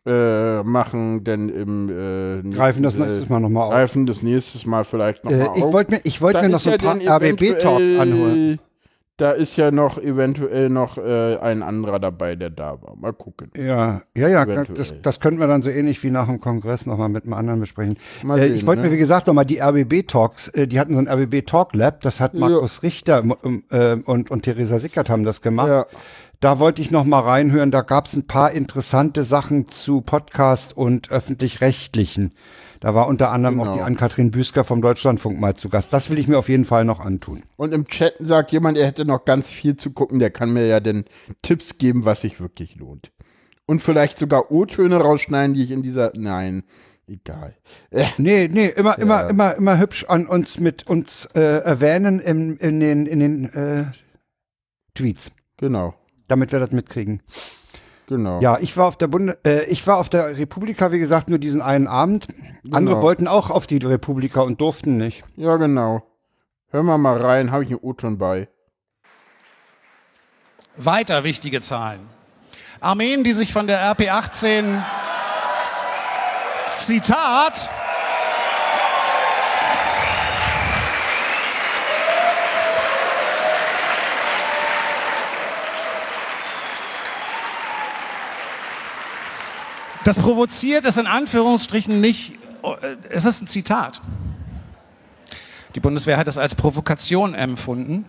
äh, machen dann im äh, Greifen das nächsten, nächstes Mal nochmal auf. Greifen das nächstes Mal vielleicht noch Äh, mal ich auf. wollte mir, ich wollt mir noch so ein paar RBB-Talks anhören. Da ist ja noch eventuell noch äh, ein anderer dabei, der da war. Mal gucken. Ja, ja, ja, das, das könnten wir dann so ähnlich wie nach dem Kongress nochmal mit einem anderen besprechen. Mal äh, sehen, ich wollte ne? mir, wie gesagt, nochmal die RBB-Talks, äh, die hatten so ein RBB-Talk-Lab, das hat Ja. Markus Richter m- äh, und, und Theresa Sickert haben das gemacht. Ja. Da wollte ich noch mal reinhören, da gab es ein paar interessante Sachen zu Podcast und öffentlich-rechtlichen. Da war unter anderem auch Genau. die Ann-Kathrin Büsker vom Deutschlandfunk mal zu Gast. Das will ich mir auf jeden Fall noch antun. Und im Chat sagt jemand, er hätte noch ganz viel zu gucken. Der kann mir ja dann Tipps geben, was sich wirklich lohnt. Und vielleicht sogar O-Töne rausschneiden, die ich in dieser. Nein, egal. Äh, Nee, nee, immer, immer, immer, immer hübsch an uns mit uns äh, erwähnen in, in den, in den äh, Tweets, genau, damit wir das mitkriegen. genau. Ja, ich war auf der Bunde, äh, ich war auf der Republika, wie gesagt, nur diesen einen Abend. Andere Genau. wollten auch auf die Republika und durften nicht. Ja, genau. Hören wir mal rein, habe ich einen O-Ton bei. Weiter wichtige Zahlen. Armeen, die sich von der RP-18 Zitat Das provoziert es in Anführungsstrichen nicht, äh, es ist ein Zitat. Die Bundeswehr hat es als Provokation empfunden.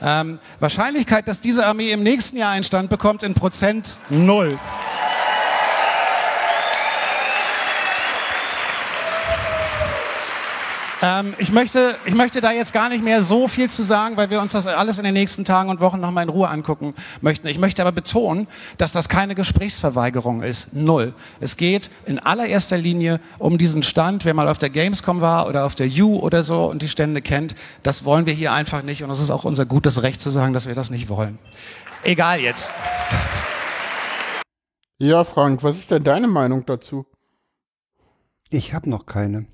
Ähm, Wahrscheinlichkeit, dass diese Armee im nächsten Jahr einen Stand bekommt, in Prozent null. Ähm, ich, möchte, ich möchte da jetzt gar nicht mehr so viel zu sagen, weil wir uns das alles in den nächsten Tagen und Wochen nochmal in Ruhe angucken möchten. Ich möchte aber betonen, dass das keine Gesprächsverweigerung ist. Null. Es geht in allererster Linie um diesen Stand. Wer mal auf der Gamescom war oder auf der U oder so und die Stände kennt, das wollen wir hier einfach nicht. Und es ist auch unser gutes Recht zu sagen, dass wir das nicht wollen. Egal jetzt. Ja, Frank, was ist denn deine Meinung dazu? Ich habe noch keine.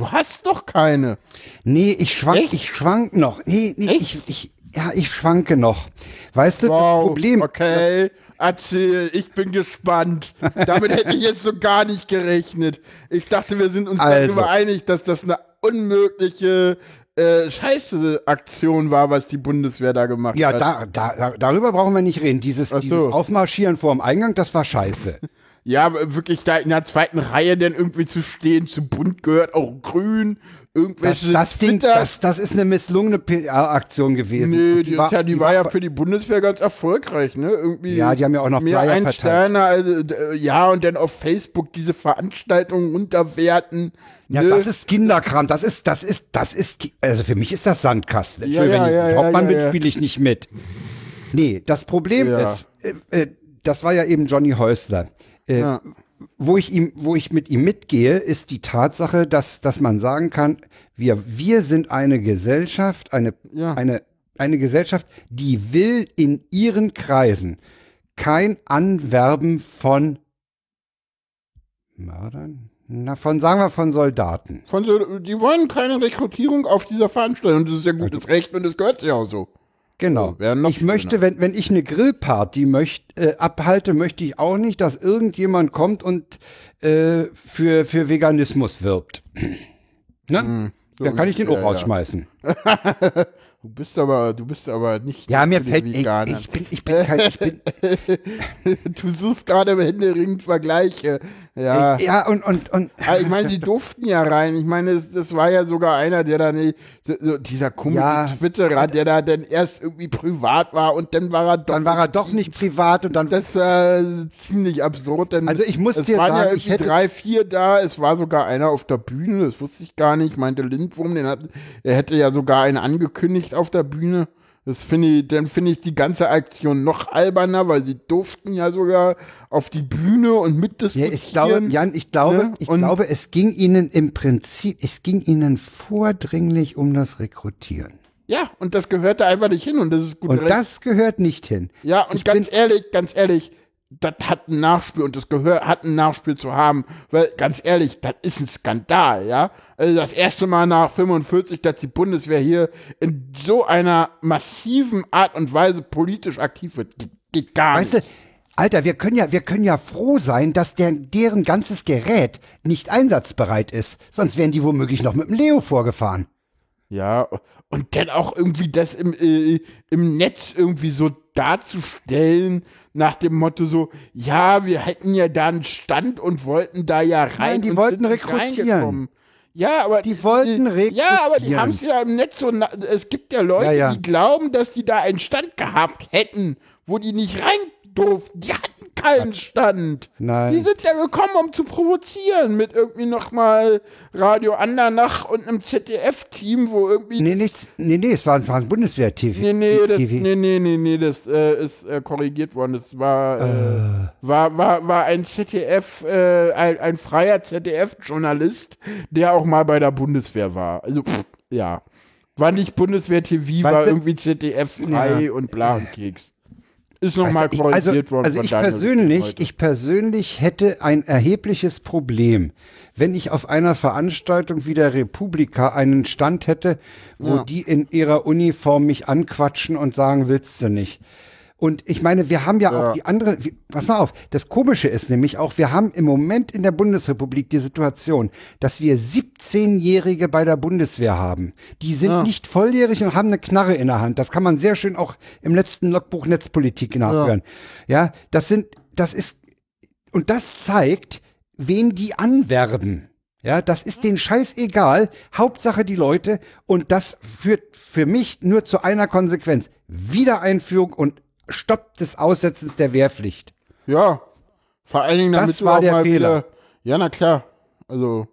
Du hast doch keine. Nee, ich schwank, ich schwank noch. Nee, nee, ich, ich, ja, ich schwanke noch. Weißt du, Wow, das Problem, okay, erzähl, ich bin gespannt. Damit hätte ich jetzt so gar nicht gerechnet. Ich dachte, wir sind uns Also. darüber einig, dass das eine unmögliche äh, scheiße Aktion war, was die Bundeswehr da gemacht ja, hat. da, da, da, darüber brauchen wir nicht reden. Dieses, so. dieses Aufmarschieren vor dem Eingang, das war scheiße. Ja, wirklich da in der zweiten Reihe dann irgendwie zu stehen, zu bunt gehört auch grün, Das, irgendwelche das Ding, Twitter- das, das ist eine misslungene PR-Aktion gewesen. Nee, Und die, ist ja, die, war, ja für die Bundeswehr ganz erfolgreich, ne? Irgendwie Ja, die haben ja auch noch mehr Flyer verteilt. Also, d- ja, und dann auf Facebook diese Veranstaltungen unterwerten. Ja, ne? das ist Kinderkram. Das ist, das ist, das ist, also für mich ist das Sandkasten. Ja, ja, wenn ich ja, mit ja, Hauptmann ja, spiele ich nicht mit. Nee, das Problem ist, äh, äh, das war ja eben Johnny Häusler. Äh, Ja. Wo ich ihm, wo ich mit ihm mitgehe, ist die Tatsache, dass, dass man sagen kann, wir, wir sind eine Gesellschaft, eine, Ja. eine, eine Gesellschaft, die will in ihren Kreisen kein Anwerben von Mördern? Na, von, sagen wir, von Soldaten. Von die wollen keine Rekrutierung auf dieser Veranstaltung. Das ist ja gutes Recht und das gehört sich auch so. Genau. Noch ich möchte, wenn, wenn ich eine Grillparty möcht, äh, abhalte, möchte ich auch nicht, dass irgendjemand kommt und äh, für, für Veganismus wirbt. Ne? so Dann kann ich den ja, auch ja. rausschmeißen. [laughs] Du bist aber, du bist aber nicht. Ja, mir fällt. Veganer. ich, bin, ich bin kein. Ich bin, [laughs] du suchst gerade händeringend Vergleiche. Ja. Äh, Ja, und, und, und. [laughs] Aber ich meine, die durften ja rein. Ich meine, das, das war ja sogar einer, der da nicht, so, dieser komische Ja. Twitterer, der da dann erst irgendwie privat war und dann war er doch. Dann war er doch nicht privat und dann. Das ist äh, ziemlich absurd, denn Also ich muss es dir waren ja sagen, irgendwie ich hätte- drei, vier da. Es war sogar einer auf der Bühne, das wusste ich gar nicht. Meinte Lindwurm, den hat, er hätte ja sogar einen angekündigt auf der Bühne. Das finde ich, dann finde ich die ganze Aktion noch alberner, weil sie durften ja sogar auf die Bühne und Ja, mitdiskutieren. ich glaube, Jan, ich glaube, ne? ich glaube, es ging ihnen im Prinzip, es ging ihnen vordringlich um das Rekrutieren. Ja, und das gehörte einfach nicht hin und das ist gut. Und recht. das gehört nicht hin. ja, und ich ganz ehrlich, ganz ehrlich, das hat ein Nachspiel und das gehört, hat ein Nachspiel zu haben, weil ganz ehrlich, das ist ein Skandal, ja. Also das erste Mal nach 45, dass die Bundeswehr hier in so einer massiven Art und Weise politisch aktiv wird, geht, geht gar Weißt du, nicht. Alter, wir können ja, wir können ja froh sein, dass der, deren ganzes Gerät nicht einsatzbereit ist. Sonst wären die womöglich noch mit dem Leo vorgefahren. Ja, und dann auch irgendwie das im, äh, im Netz irgendwie so darzustellen, nach dem Motto so, ja, wir hätten ja da einen Stand und wollten da ja rein. Nein, die wollten rekrutieren. Ja, aber Die wollten Ja, aber die rekrutieren. haben es ja im Netz so, na- es gibt ja Leute, Ja, ja. die glauben, dass die da einen Stand gehabt hätten, wo die nicht rein durften. Die hatten keinen Stand. Nein. Die sind ja gekommen, um zu provozieren mit irgendwie nochmal Radio Andernach und einem ZDF-Team, wo irgendwie Nee, nichts, nee, nee, es war, war ein Bundeswehr-TV. Nee, nee, das, nee, nee, nee, nee, das äh, ist äh, korrigiert worden. Das war, äh, war, war, war ein ZDF, äh, ein, ein freier ZDF-Journalist, der auch mal bei der Bundeswehr war. Also, pff, ja. War nicht Bundeswehr TV, Weißt war irgendwie ZDF frei Ja. und bla und Keks. Ist nochmal Weißt du, ich- korrigiert also, worden. Also ich persönlich, ich persönlich hätte ein erhebliches Problem, wenn ich auf einer Veranstaltung wie der Republika einen Stand hätte, wo Ja. die in ihrer Uniform mich anquatschen und sagen, willst du nicht. Und ich meine, wir haben ja, Ja. auch die andere, pass mal auf, das Komische ist nämlich auch, wir haben im Moment in der Bundesrepublik die Situation, dass wir 17-Jährige bei der Bundeswehr haben. Die sind Ja. nicht volljährig und haben eine Knarre in der Hand. Das kann man sehr schön auch im letzten Logbuch Netzpolitik nachhören. Ja, das sind, das ist, und das zeigt, wen die anwerben. Ja, das ist denen scheißegal. Hauptsache die Leute. Und das führt für mich nur zu einer Konsequenz. Wiedereinführung und Stopp des Aussetzens der Wehrpflicht. Ja. Vor allen Dingen, damit Das war der mal Fehler. wieder. Ja, na klar. Also,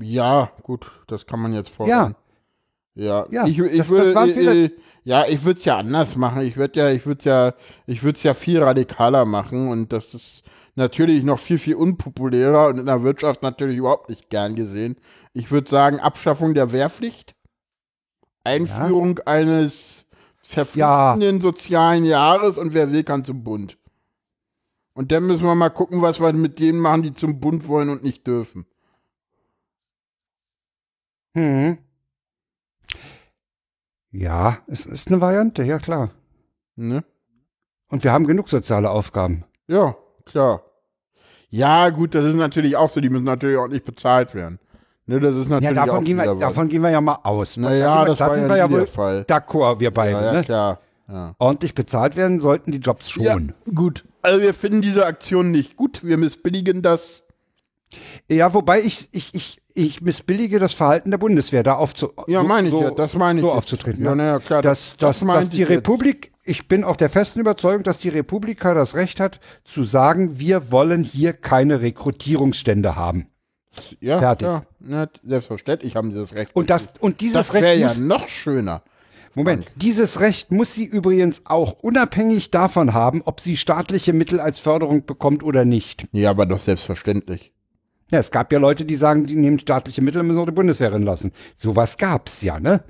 ja, gut, das kann man jetzt fordern. Ja, Ja, ich, ich das- würde, ja, ich würde es ja anders machen. Ich würde ja, ich würde ja, ich würde es ja viel radikaler machen und das ist natürlich noch viel, viel unpopulärer und in der Wirtschaft natürlich überhaupt nicht gern gesehen. Ich würde sagen, Abschaffung der Wehrpflicht, Einführung eines verpflichtenden sozialen Jahres und wer will, kann zum Bund. Und dann müssen wir mal gucken, was wir mit denen machen, die zum Bund wollen und nicht dürfen. Hm. Ja, es ist eine Variante, ja klar. Ne? Und wir haben genug soziale Aufgaben. Ja, klar. Ja, gut, das ist natürlich auch so, die müssen natürlich auch nicht bezahlt werden. Ne, das ist Ja, natürlich davon auch gehen, wir, davon gehen wir ja mal aus. ne? Naja, Da wir- das da war sind ja wir ja der Fall. d'accord, wir beide. Ja, ja, ne? klar. Ja. Ordentlich bezahlt werden sollten die Jobs schon. ja, gut. Also wir finden diese Aktion nicht gut. Wir missbilligen das. Ja, wobei ich, ich, ich, ich missbillige das Verhalten der Bundeswehr, da aufzu Ja, so, meine ich so, ja. Das meine ich. so aufzutreten. Ja, ne? naja, klar. dass, dass, dass meinte die ich jetzt. Republik, ich bin auch der festen Überzeugung, dass die Republika das Recht hat, zu sagen, wir wollen hier keine Rekrutierungsstände haben. Ja, fertig. Ja, ja, selbstverständlich haben sie das Recht. Und, das, und dieses das wäre Recht ja muss, noch schöner. Moment, dieses Recht muss sie übrigens auch unabhängig davon haben, ob sie staatliche Mittel als Förderung bekommt oder nicht. Ja, aber doch selbstverständlich. Ja, es gab ja Leute, die sagen, die nehmen staatliche Mittel und müssen auch die Bundeswehr lassen. Sowas gab's ja, ne?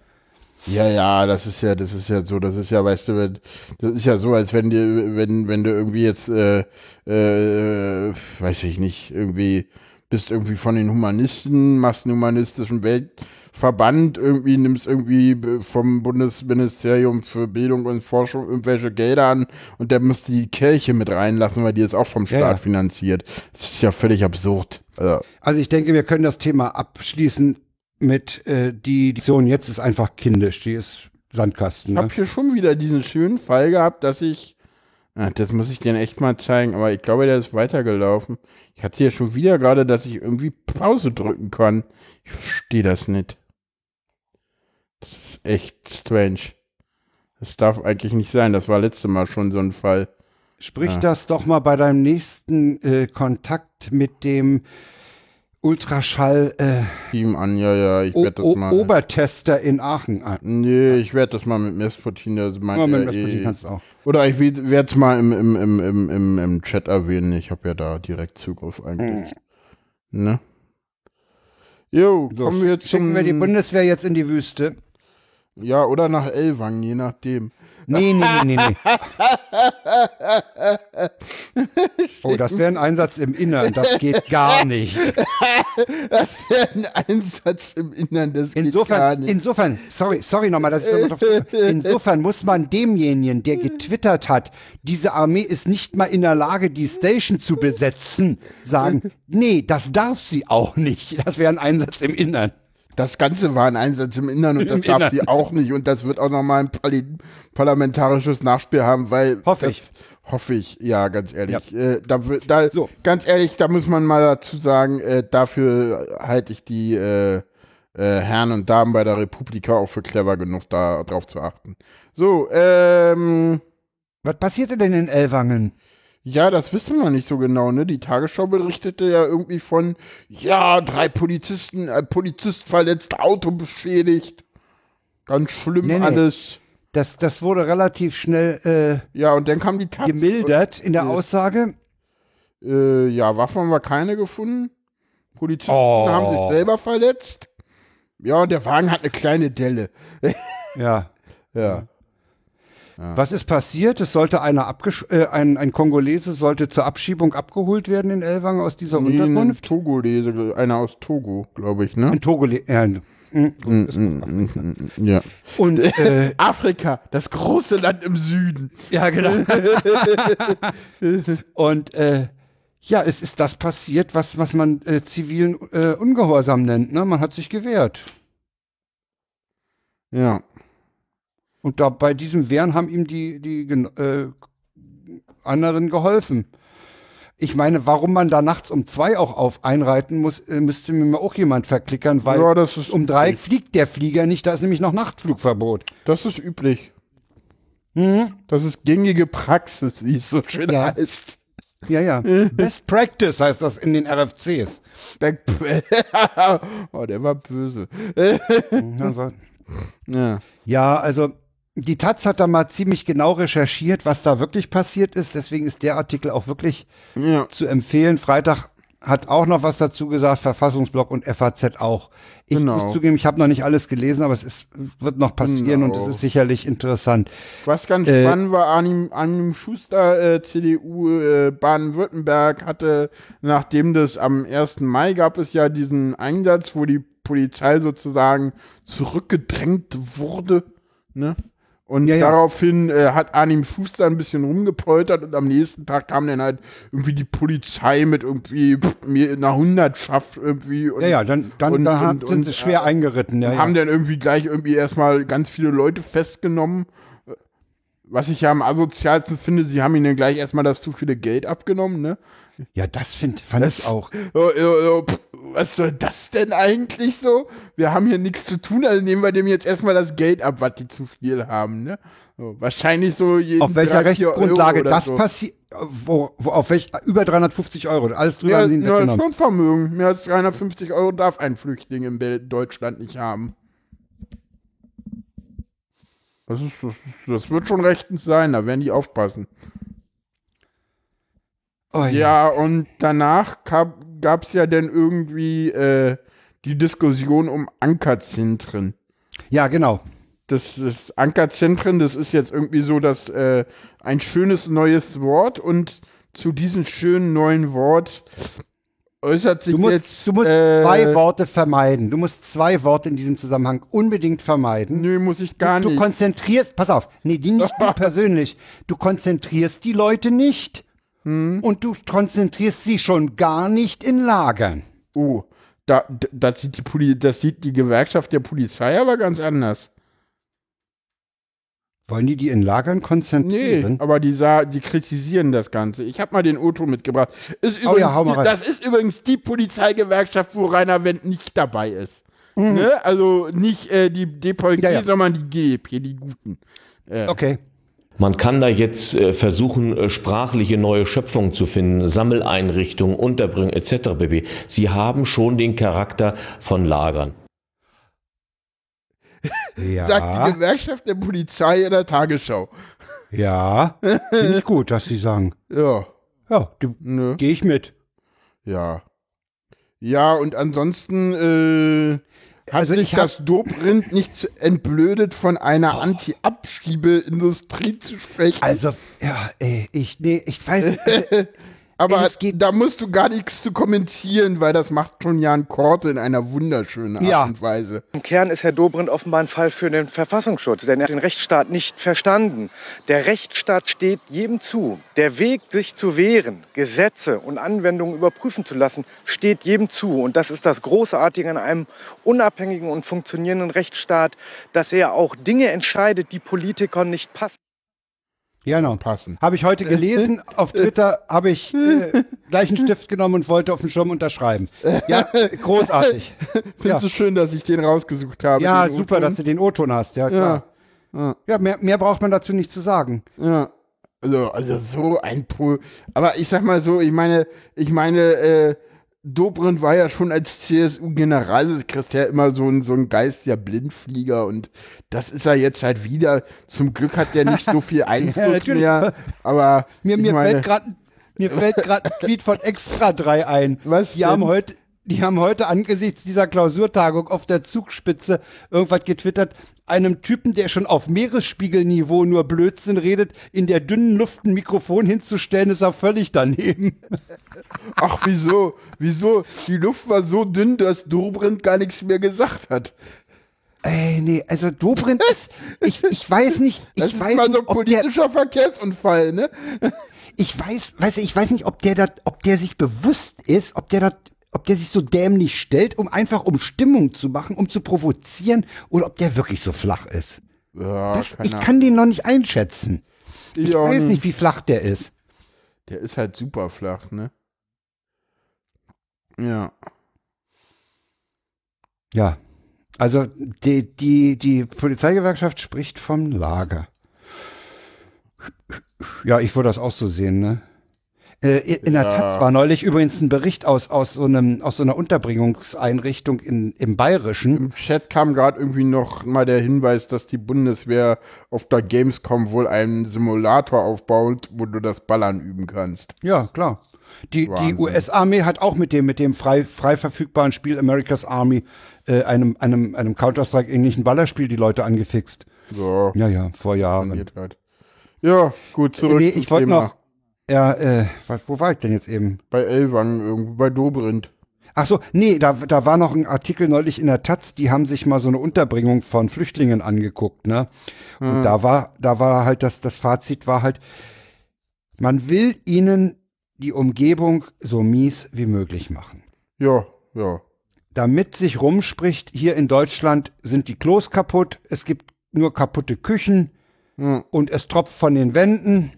Ja, ja, das ist ja, das ist ja so, das ist ja, weißt du, wenn- das ist ja so, als wenn dir, wenn, wenn du irgendwie jetzt, äh, äh, weiß ich nicht, irgendwie bist irgendwie von den Humanisten, machst einen humanistischen Weltverband, irgendwie nimmst irgendwie vom Bundesministerium für Bildung und Forschung irgendwelche Gelder an und der muss die Kirche mit reinlassen, weil die ist auch vom Ja, Staat ja. finanziert. Das ist ja völlig absurd. Also, Also ich denke, wir können das Thema abschließen mit äh, die Edition jetzt ist einfach kindisch, die ist Sandkasten. Ich Ne? habe hier schon wieder diesen schönen Fall gehabt, dass ich das muss ich dir echt mal zeigen, aber ich glaube, der ist weitergelaufen. Ich hatte ja schon wieder gerade, dass ich irgendwie Pause drücken kann. Ich verstehe das nicht. Das ist echt strange. Das darf eigentlich nicht sein. Das war letztes Mal schon so ein Fall. Sprich das doch mal bei deinem nächsten äh, Kontakt mit dem Ultraschall äh, an, ja, ja, ich werde das mal. Obertester in Aachen an. Nee, ich werde das mal mit Mesputin, das meint Ja, mit Mesputin eh. kannst auch. Oder ich werde es mal im, im, im, im, im, im Chat erwähnen. Ich habe ja da direkt Zugriff eigentlich. Ne? Jo, So, kommen wir zum... schicken wir die Bundeswehr jetzt in die Wüste. Ja, oder nach Elwang, je nachdem. Nee, nee, nee, nee, nee. [laughs] Oh, das wäre ein Einsatz im Innern. Das geht gar nicht. Das wäre ein Einsatz im Innern des geht gar Insofern, nicht. insofern, sorry, sorry nochmal, dass ich nochmal drauf, insofern muss man demjenigen, der getwittert hat, diese Armee ist nicht mal in der Lage, die Station zu besetzen, sagen, nee, das darf sie auch nicht. Das wäre ein Einsatz im Innern. Das Ganze war ein Einsatz im Innern und das Im darf Innern. sie auch nicht. Und das wird auch nochmal ein Parli parlamentarisches Nachspiel haben, weil. Hoffe ich. Hoffe ich, ja, ganz ehrlich. Äh, da, wird- da, So. Ganz ehrlich, da muss man mal dazu sagen, äh, dafür halte ich die äh, äh, Herren und Damen bei der Republika auch für clever genug, da drauf zu achten. So, ähm. Was passierte denn in Ellwangen? Ja, das wissen wir nicht so genau, ne? Die Tagesschau berichtete ja irgendwie von, ja, drei Polizisten, ein Polizist verletzt, Auto beschädigt. Ganz schlimm Nee, nee. alles. Das, das wurde relativ schnell Ja, und dann kam die äh, Taz. gemildert in der Aussage. Äh, ja, Waffen haben wir keine gefunden. Polizisten Oh. haben sich selber verletzt. Ja, und der Wagen hat eine kleine Delle. Ja. [laughs] Ja. Was ist passiert? Es sollte einer abgesch äh, ein, ein Kongolese sollte zur Abschiebung abgeholt werden in Elwangen aus dieser Nee, ein Unterkunft. Togolese, einer aus Togo, glaube ich, ne? Ein Togole ja, mm, Ja. und [laughs] äh, Afrika, das große Land im Süden. ja genau. [laughs] und äh, ja, es ist das passiert, was was man äh, zivilen äh, Ungehorsam nennt. Ne? Man hat sich gewehrt. Ja. Und da bei diesem Wehren haben ihm die, die äh, anderen geholfen. Ich meine, warum man da nachts um zwei auch auf einreiten muss, äh, müsste mir mal auch jemand verklickern, weil Ja, um drei üblich. fliegt der Flieger nicht, da ist nämlich noch Nachtflugverbot. Das ist üblich. Das ist gängige Praxis, wie es so schön Ja. heißt. Ja, ja. [laughs] Best Practice heißt das in den RFCs. [laughs] oh, der war böse. [laughs] Also, Ja. ja, also die Taz hat da mal ziemlich genau recherchiert, was da wirklich passiert ist. Deswegen ist der Artikel auch wirklich Ja. zu empfehlen. Freitag hat auch noch was dazu gesagt, Verfassungsblock und FAZ auch. Ich Genau. muss zugeben, ich habe noch nicht alles gelesen, aber es ist, wird noch passieren und Genau. es ist sicherlich interessant. Was ganz Äh, spannend war, Arnim, Arnim Schuster, äh, CDU äh, Baden-Württemberg, hatte, nachdem das am 1. Mai gab es ja diesen Einsatz, wo die Polizei sozusagen zurückgedrängt wurde, ne? Und Ja, ja. daraufhin äh, hat Arnim Schuster ein bisschen rumgepoltert und am nächsten Tag kam dann halt irgendwie die Polizei mit irgendwie pff, mir einer Hundertschaft irgendwie. Und, Ja, ja, dann, dann, und- dann und- sind sie schwer äh, eingeritten. Ja, haben dann irgendwie gleich irgendwie erstmal ganz viele Leute festgenommen. Was ich ja am asozialsten finde, sie haben ihnen dann gleich erstmal das zu viele Geld abgenommen, ne? ja, das find, fand ich auch. [laughs] So, so, so, pff, was soll das denn eigentlich so? Wir haben hier nichts zu tun, also nehmen wir dem jetzt erstmal das Geld ab, was die zu viel haben, ne? So, wahrscheinlich so jeden Auf welcher Rechtsgrundlage das so. passiert? Wo, wo, auf welch, über 350 Euro. Alles drüber Ja, haben sie ihn ja, weggenommen. schon Vermögen. Mehr als 350 Euro darf ein Flüchtling in Deutschland nicht haben. Das, ist, das, das wird schon rechtens sein, da werden die aufpassen. Oh, Ja, und danach gab es ja dann irgendwie äh, die Diskussion um Ankerzentren. ja, genau. Das ist Ankerzentren, das ist jetzt irgendwie so das äh, ein schönes neues Wort und zu diesem schönen neuen Wort äußert sich Du musst, jetzt du musst äh, zwei Worte vermeiden. Du musst zwei Worte in diesem Zusammenhang unbedingt vermeiden. Nö, muss ich gar du nicht. konzentrierst, pass auf, nee, die nicht du [laughs] persönlich. Du konzentrierst die Leute nicht Hm? und du konzentrierst sie schon gar nicht in Lagern. Oh, da, das, sieht die Poli das sieht die Gewerkschaft der Polizei aber ganz anders. Wollen die die in Lagern Nee, konzentrieren? aber die, die kritisieren das Ganze. Ich habe mal den Otto mitgebracht. Ist Oh ja, hau mal rein. das ist übrigens die Polizeigewerkschaft, wo Rainer Wendt nicht dabei ist. Mhm. Ne? Also nicht äh, die DPG, Ja, ja. sondern die GDP, die Guten. Okay. Man kann da jetzt äh, versuchen, äh, sprachliche neue Schöpfungen zu finden, Sammeleinrichtungen, Unterbringung etc. bb. Sie haben schon den Charakter von Lagern. [laughs] Sagt die Ja, Gewerkschaft der Polizei in der Tagesschau. ja. [laughs] Finde ich gut, dass sie sagen. Ja, Ja, du, ne? gehe ich mit. Ja. Ja, und ansonsten äh, hat Also sich das Dobrind nicht entblödet, von einer Anti-Abschiebeindustrie zu sprechen. Also, ja, ey, ich, nee, ich weiß nicht. Also, [laughs] Aber da musst du gar nichts zu kommentieren, weil das macht schon Jan Korte in einer wunderschönen Art Ja. und Weise. Im Kern ist Herr Dobrindt offenbar ein Fall für den Verfassungsschutz, denn er hat den Rechtsstaat nicht verstanden. Der Rechtsstaat steht jedem zu. Der Weg, sich zu wehren, Gesetze und Anwendungen überprüfen zu lassen, steht jedem zu. Und das ist das Großartige an einem unabhängigen und funktionierenden Rechtsstaat, dass er auch Dinge entscheidet, die Politikern nicht passen. Genau. Passen. Habe ich heute gelesen. Auf Twitter habe ich äh, [laughs] gleich einen Stift genommen und wollte auf den Schirm unterschreiben. Ja, [laughs] großartig. Findest Ja. du schön, dass ich den rausgesucht habe? Ja, super, dass du den O-Ton hast. Ja, klar. Ja. Ja, mehr, mehr braucht man dazu nicht zu sagen. Ja. Also, also so ein Pol. Aber ich sag mal so, ich meine, ich meine, äh, Dobrindt war ja schon als CSU-Generalsekretär immer so ein, so ein Geist der Blindflieger und das ist er jetzt halt wieder. Zum Glück hat der nicht so [laughs] viel Einfluss natürlich. mehr. Aber Mir, mir meine, fällt gerade mir fällt gerade ein Tweet von Extra 3 ein. Was die haben heute die haben heute angesichts dieser Klausurtagung auf der Zugspitze irgendwas getwittert, einem Typen, der schon auf Meeresspiegelniveau nur Blödsinn redet, in der dünnen Luft ein Mikrofon hinzustellen, ist er völlig daneben. [laughs] ach wieso, wieso? Die Luft war so dünn, dass Dobrindt gar nichts mehr gesagt hat. Ey, nee, also Dobrindt ist, ich, ich weiß nicht, [laughs] ich Das ist weiß mal so ein ob der, politischer Verkehrsunfall, ne? ich weiß, weiß ich weiß nicht, ob der da, ob der sich bewusst ist, ob der da, ob der sich so dämlich stellt, um einfach um Stimmung zu machen, um zu provozieren, oder ob der wirklich so flach ist. Ja, Das, ich Ahnung. kann den noch nicht einschätzen. Ich auch weiß nicht, wie flach der ist. Der ist halt super flach, ne? Ja. Ja. Also die, die, die Polizeigewerkschaft spricht vom Lager. Ja, ich würde das auch so sehen, ne? Äh, in der Ja. Taz war neulich übrigens ein Bericht aus, aus, so, einem, aus so einer Unterbringungseinrichtung in, im Bayerischen. Im Chat kam gerade irgendwie noch mal der Hinweis, dass die Bundeswehr auf der Gamescom wohl einen Simulator aufbaut, wo du das Ballern üben kannst. Ja, klar. Die, die. US-Armee hat auch mit dem, mit dem frei, frei verfügbaren Spiel America's Army, äh, einem, einem, einem Counter-Strike-ähnlichen Ballerspiel, die Leute angefixt. So, Ja, ja, vor Jahren. Ja, gut, zurück Nee, zum ich wollte Thema. noch. Ja, äh, wo war ich denn jetzt eben? Bei Elwang, irgendwo bei Dobrindt. Ach so, nee, da, da war noch ein Artikel neulich in der Taz, die haben sich mal so eine Unterbringung von Flüchtlingen angeguckt, ne? Und da war, da war halt das, das Fazit war halt, man will ihnen die Umgebung so mies wie möglich machen. Ja, ja. Damit sich rumspricht, hier in Deutschland sind die Klos kaputt, es gibt nur kaputte Küchen Ja, und es tropft von den Wänden,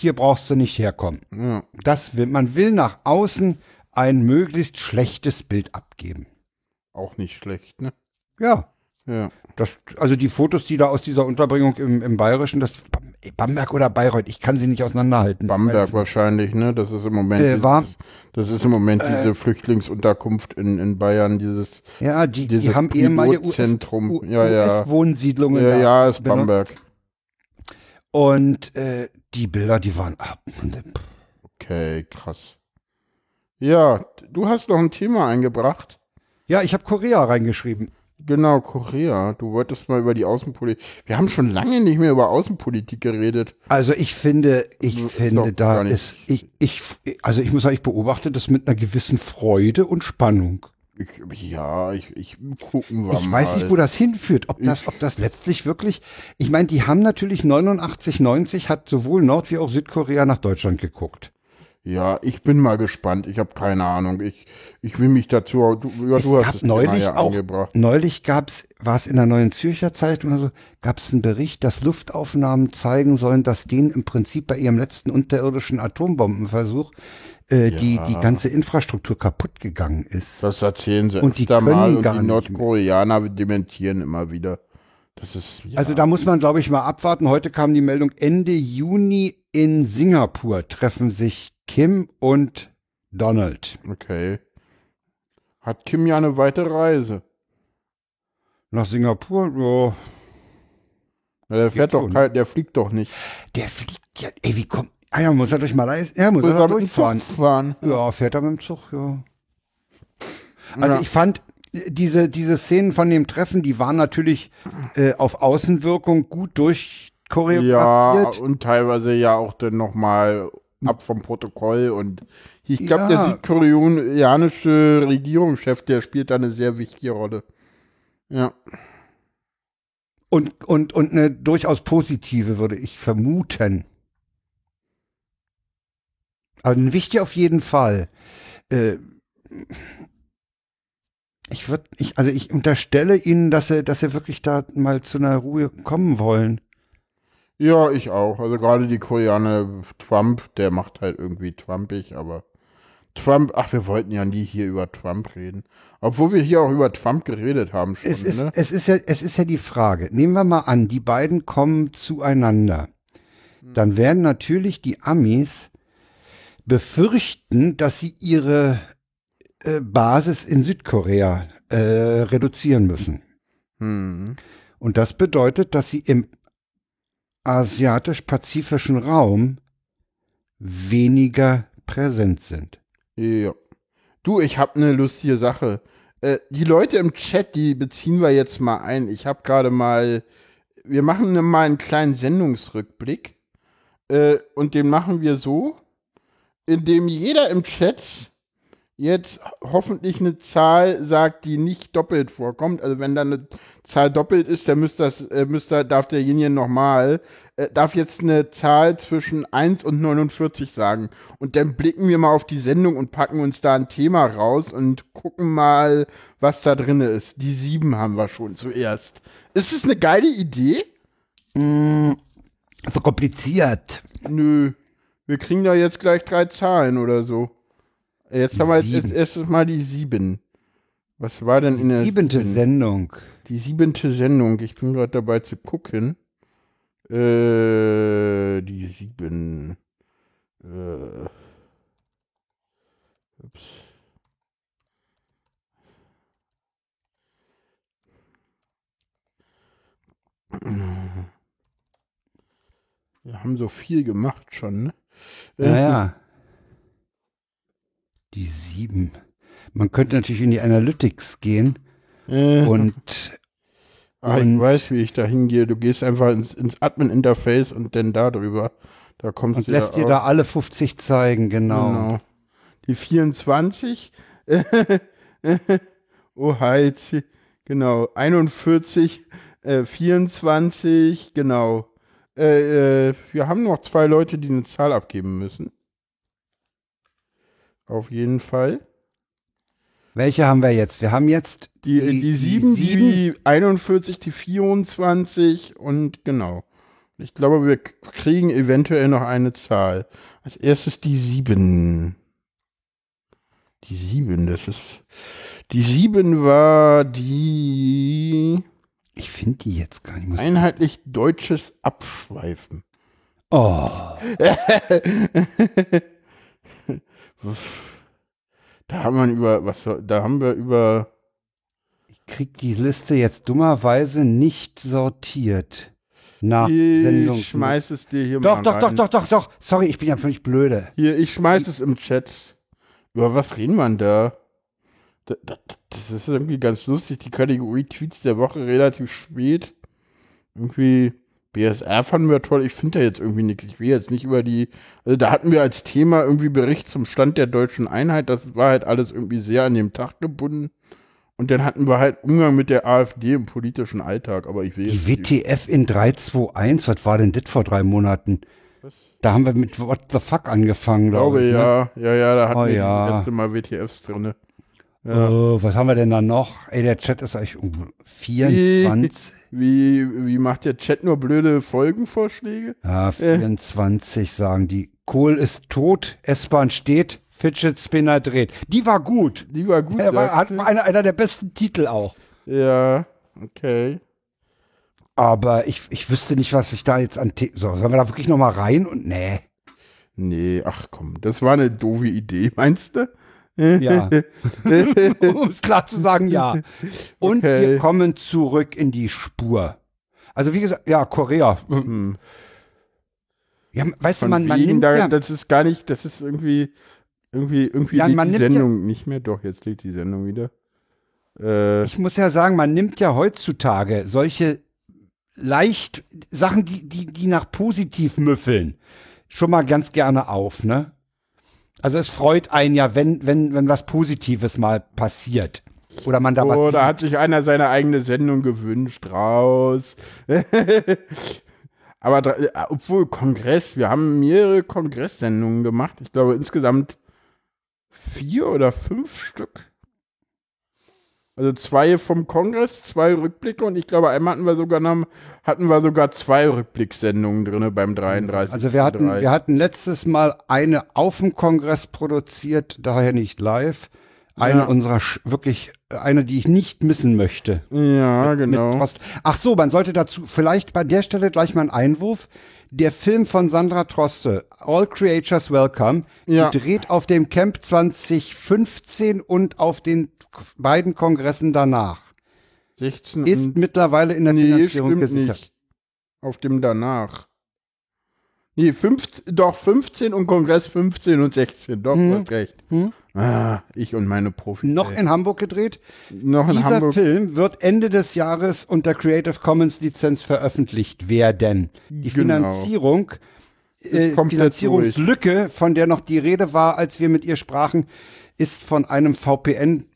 hier brauchst du nicht herkommen. ja. Das will, man will nach außen ein möglichst schlechtes Bild abgeben. Auch nicht schlecht, ne? Ja, Ja. das, also die Fotos, die da aus dieser Unterbringung im, im Bayerischen, das Bam- Bamberg oder Bayreuth, ich kann sie nicht auseinanderhalten. Bamberg wahrscheinlich, ne? Das ist im Moment, Äh, war- dieses, das ist im Moment diese Flüchtlingsunterkunft in, in Bayern, dieses, Ja, die, die dieses haben ehemalige Pilotzentrum. US, Ja, ja. US-Wohnsiedlungen. ja, ja, ist benutzt. Und äh, die Bilder, die waren ab. Okay, krass. Ja, du hast noch ein Thema eingebracht. Ja, ich habe Korea reingeschrieben. Genau, Korea. Du wolltest mal über die Außenpolitik. Wir haben schon lange nicht mehr über Außenpolitik geredet. Also ich finde, ich Ist doch finde, da ist, ich, ich, also ich muss sagen, ich beobachte das mit einer gewissen Freude und Spannung. Ich, ja, ich, ich gucken wir Ich mal. weiß nicht, wo das hinführt. Ob das, ob das letztlich wirklich, ich meine, die haben natürlich 89, 90 hat sowohl Nord- wie auch Südkorea nach Deutschland geguckt. Ja, ich bin mal gespannt. Ich habe keine Ahnung. Ich, ich will mich dazu. Du, ja, Es du hast Thema neulich ja auch, angebracht. neulich gab's, war es in der Neuen Zürcher Zeitung oder so, gab es einen Bericht, dass Luftaufnahmen zeigen sollen, dass denen im Prinzip bei ihrem letzten unterirdischen Atombombenversuch äh, die, die ganze Infrastruktur kaputt gegangen ist. Das erzählen sie Und die öfter mal und die. Nordkoreaner dementieren immer wieder. Das ist. Ja, Also da muss man, glaube ich, mal abwarten. Heute kam die Meldung, Ende Juni in Singapur treffen sich Kim und Donald. okay. Hat Kim ja eine weite Reise. Nach Singapur? Ja. Na, der fährt doch schon. kein, der fliegt doch nicht. Der fliegt ja, ey, wie kommt, ah ja, muss er durch Malaysia, ja, muss Muss er er durchfahren. Fahren. Ja, fährt er mit dem Zug, ja. Also Ja. ich fand, diese, diese Szenen von dem Treffen, die waren natürlich äh, auf Außenwirkung gut Ja, durchchoreografiert. und teilweise ja auch dann nochmal ab vom Protokoll und ich glaube, Ja. der südkoreanische Regierungschef, der spielt da eine sehr wichtige Rolle. Ja. Und, und, und eine durchaus positive, würde ich vermuten. Aber ein wichtig auf jeden Fall. Äh, ich würde, ich, also ich unterstelle Ihnen, dass sie, dass sie wirklich da mal zu einer Ruhe kommen wollen. Ja, ich auch. Also gerade die Koreaner, Trump, der macht halt irgendwie Trumpig, aber Trump, ach, wir wollten ja nie hier über Trump reden. Obwohl wir hier auch über Trump geredet haben schon, Es ist, ne? es, ist ja, es ist ja die Frage. Nehmen wir mal an, die beiden kommen zueinander. Dann werden natürlich die Amis befürchten, dass sie ihre äh, Basis in Südkorea äh, reduzieren müssen. Hm. Und das bedeutet, dass sie im asiatisch-pazifischen Raum weniger präsent sind. Ja. Du, ich habe eine lustige Sache. Äh, die Leute im Chat, die beziehen wir jetzt mal ein. Ich habe gerade mal, wir machen ne- mal einen kleinen Sendungsrückblick. Äh, und den machen wir so, indem jeder im Chat jetzt hoffentlich eine Zahl sagt, die nicht doppelt vorkommt. Also wenn da eine Zahl doppelt ist, dann müsste das, äh, müsste, darf derjenige nochmal, äh, darf jetzt eine Zahl zwischen 1 und 49 sagen. Und dann blicken wir mal auf die Sendung und packen uns da ein Thema raus und gucken mal, was da drin ist. Die 7 haben wir schon zuerst. Ist das eine geile Idee? So kompliziert. Nö. Wir kriegen da jetzt gleich drei Zahlen oder so. Jetzt haben wir jetzt Sieben. erstes mal die 7. Was war denn in der Siebente sieben? Sendung. Die siebente Sendung. Ich bin gerade dabei zu gucken. Äh, die sieben. Äh. Ups. Wir haben so viel gemacht schon, ne? Ja, ja. Die sieben. Man könnte natürlich in die Analytics gehen Äh, und [laughs] ah, ich weiß, wie ich da hingehe. Du gehst einfach ins, ins Admin-Interface und dann da drüber. Da kommst und du lässt dir da alle 50 zeigen, genau. Genau. Die 24. [laughs] oh, Heiz. Genau. 41. Äh, 24. Genau. Äh, äh, wir haben noch zwei Leute, die eine Zahl abgeben müssen. Auf jeden Fall. Welche haben wir jetzt? Wir haben jetzt Die, die, die 7, die, sieben. 41, die 24 und genau. Ich glaube, wir kriegen eventuell noch eine Zahl. Als erstes die 7. Die 7, das ist. Die 7 war die Ich finde die jetzt gar nicht. Einheitlich deutsches Abschweifen. Oh, [laughs] Da haben wir über, was, da haben wir über, ich krieg die Liste jetzt dummerweise nicht sortiert. Nach Sendung. ich schmeiß es dir hier Doch, mal doch, rein. doch, doch, doch, doch. Sorry, ich bin ja völlig blöde. Hier, ich schmeiß es im Chat. Über was reden wir denn da? Da- da- Das ist irgendwie ganz lustig. Die Kategorie Tweets der Woche relativ spät. Irgendwie BSR fanden wir toll. Ich finde da jetzt irgendwie nichts. Ich will jetzt nicht über die. Also da hatten wir als Thema irgendwie Bericht zum Stand der deutschen Einheit. Das war halt alles irgendwie sehr an dem Tag gebunden. Und dann hatten wir halt Umgang mit der AfD im politischen Alltag. Aber ich will Die WTF in 321, was war denn das vor drei Monaten? Da haben wir mit What the Fuck angefangen, glaube glaube ich. ne? ja. Ja, ja, da hatten Oh wir ja. das letzte Mal WTFs drin. Oh, was haben wir denn da noch? Ey, der Chat ist eigentlich um 24. Wie, wie macht der Chat nur blöde Folgenvorschläge? Ja, 24 sagen die. Kohl ist tot, S-Bahn steht, Fidget Spinner dreht. Die war gut. Die war gut. Er war, hat einer, einer der besten Titel auch. ja, okay. Aber ich, ich wüsste nicht, was ich da jetzt an. The so, sollen wir da wirklich noch mal rein? Und nee. Nee, ach komm, das war eine doofe Idee, meinst du? Ja. [laughs] um es klar zu sagen, ja. Und Okay. wir kommen zurück in die Spur. Also wie gesagt, ja, Korea. Hm. Ja, weißt du, Von man, man wegen, nimmt da, ja, das ist gar nicht, das ist irgendwie, irgendwie, irgendwie Ja, man die nimmt ja- Sendung nicht mehr. Doch, jetzt lädt die Sendung wieder. Äh, ich muss ja sagen, man nimmt ja heutzutage solche leicht Sachen, die, die, die nach positiv müffeln, schon mal ganz gerne auf, ne? Also es freut einen ja, wenn, wenn, wenn was Positives mal passiert. Oder man da oh, was da sieht. hat sich einer seine eigene Sendung gewünscht, raus. [laughs] Aber äh, obwohl Kongress, wir haben mehrere Kongresssendungen gemacht. Ich glaube insgesamt vier oder fünf Stück. Also zwei vom Kongress, zwei Rückblicke und ich glaube, einmal hatten wir sogar noch, hatten wir sogar zwei Rückblickssendungen drin beim 33. Also wir hatten, wir hatten letztes Mal eine auf dem Kongress produziert, daher nicht live. Eine Ja. unserer wirklich eine, die ich nicht missen möchte. ja, Mit genau. Ach so, man sollte dazu vielleicht bei der Stelle gleich mal einen Einwurf. Der Film von Sandra Troste, All Creatures Welcome, Ja. gedreht auf dem Camp 2015 und auf den beiden Kongressen danach. 16 Ist mittlerweile in der Nee, Finanzierung gesichert. nicht. Auf dem danach. Nee, 15, doch 15 und Kongress 15 und 16. Doch, du hast recht. Ah, ich und meine Profis. Hm? Noch ey. in Hamburg gedreht. noch in Dieser Hamburg. Film wird Ende des Jahres unter Creative Commons Lizenz veröffentlicht werden. Die Genau. Finanzierung, äh, Finanzierungslücke, von der noch die Rede war, als wir mit ihr sprachen, ist von einem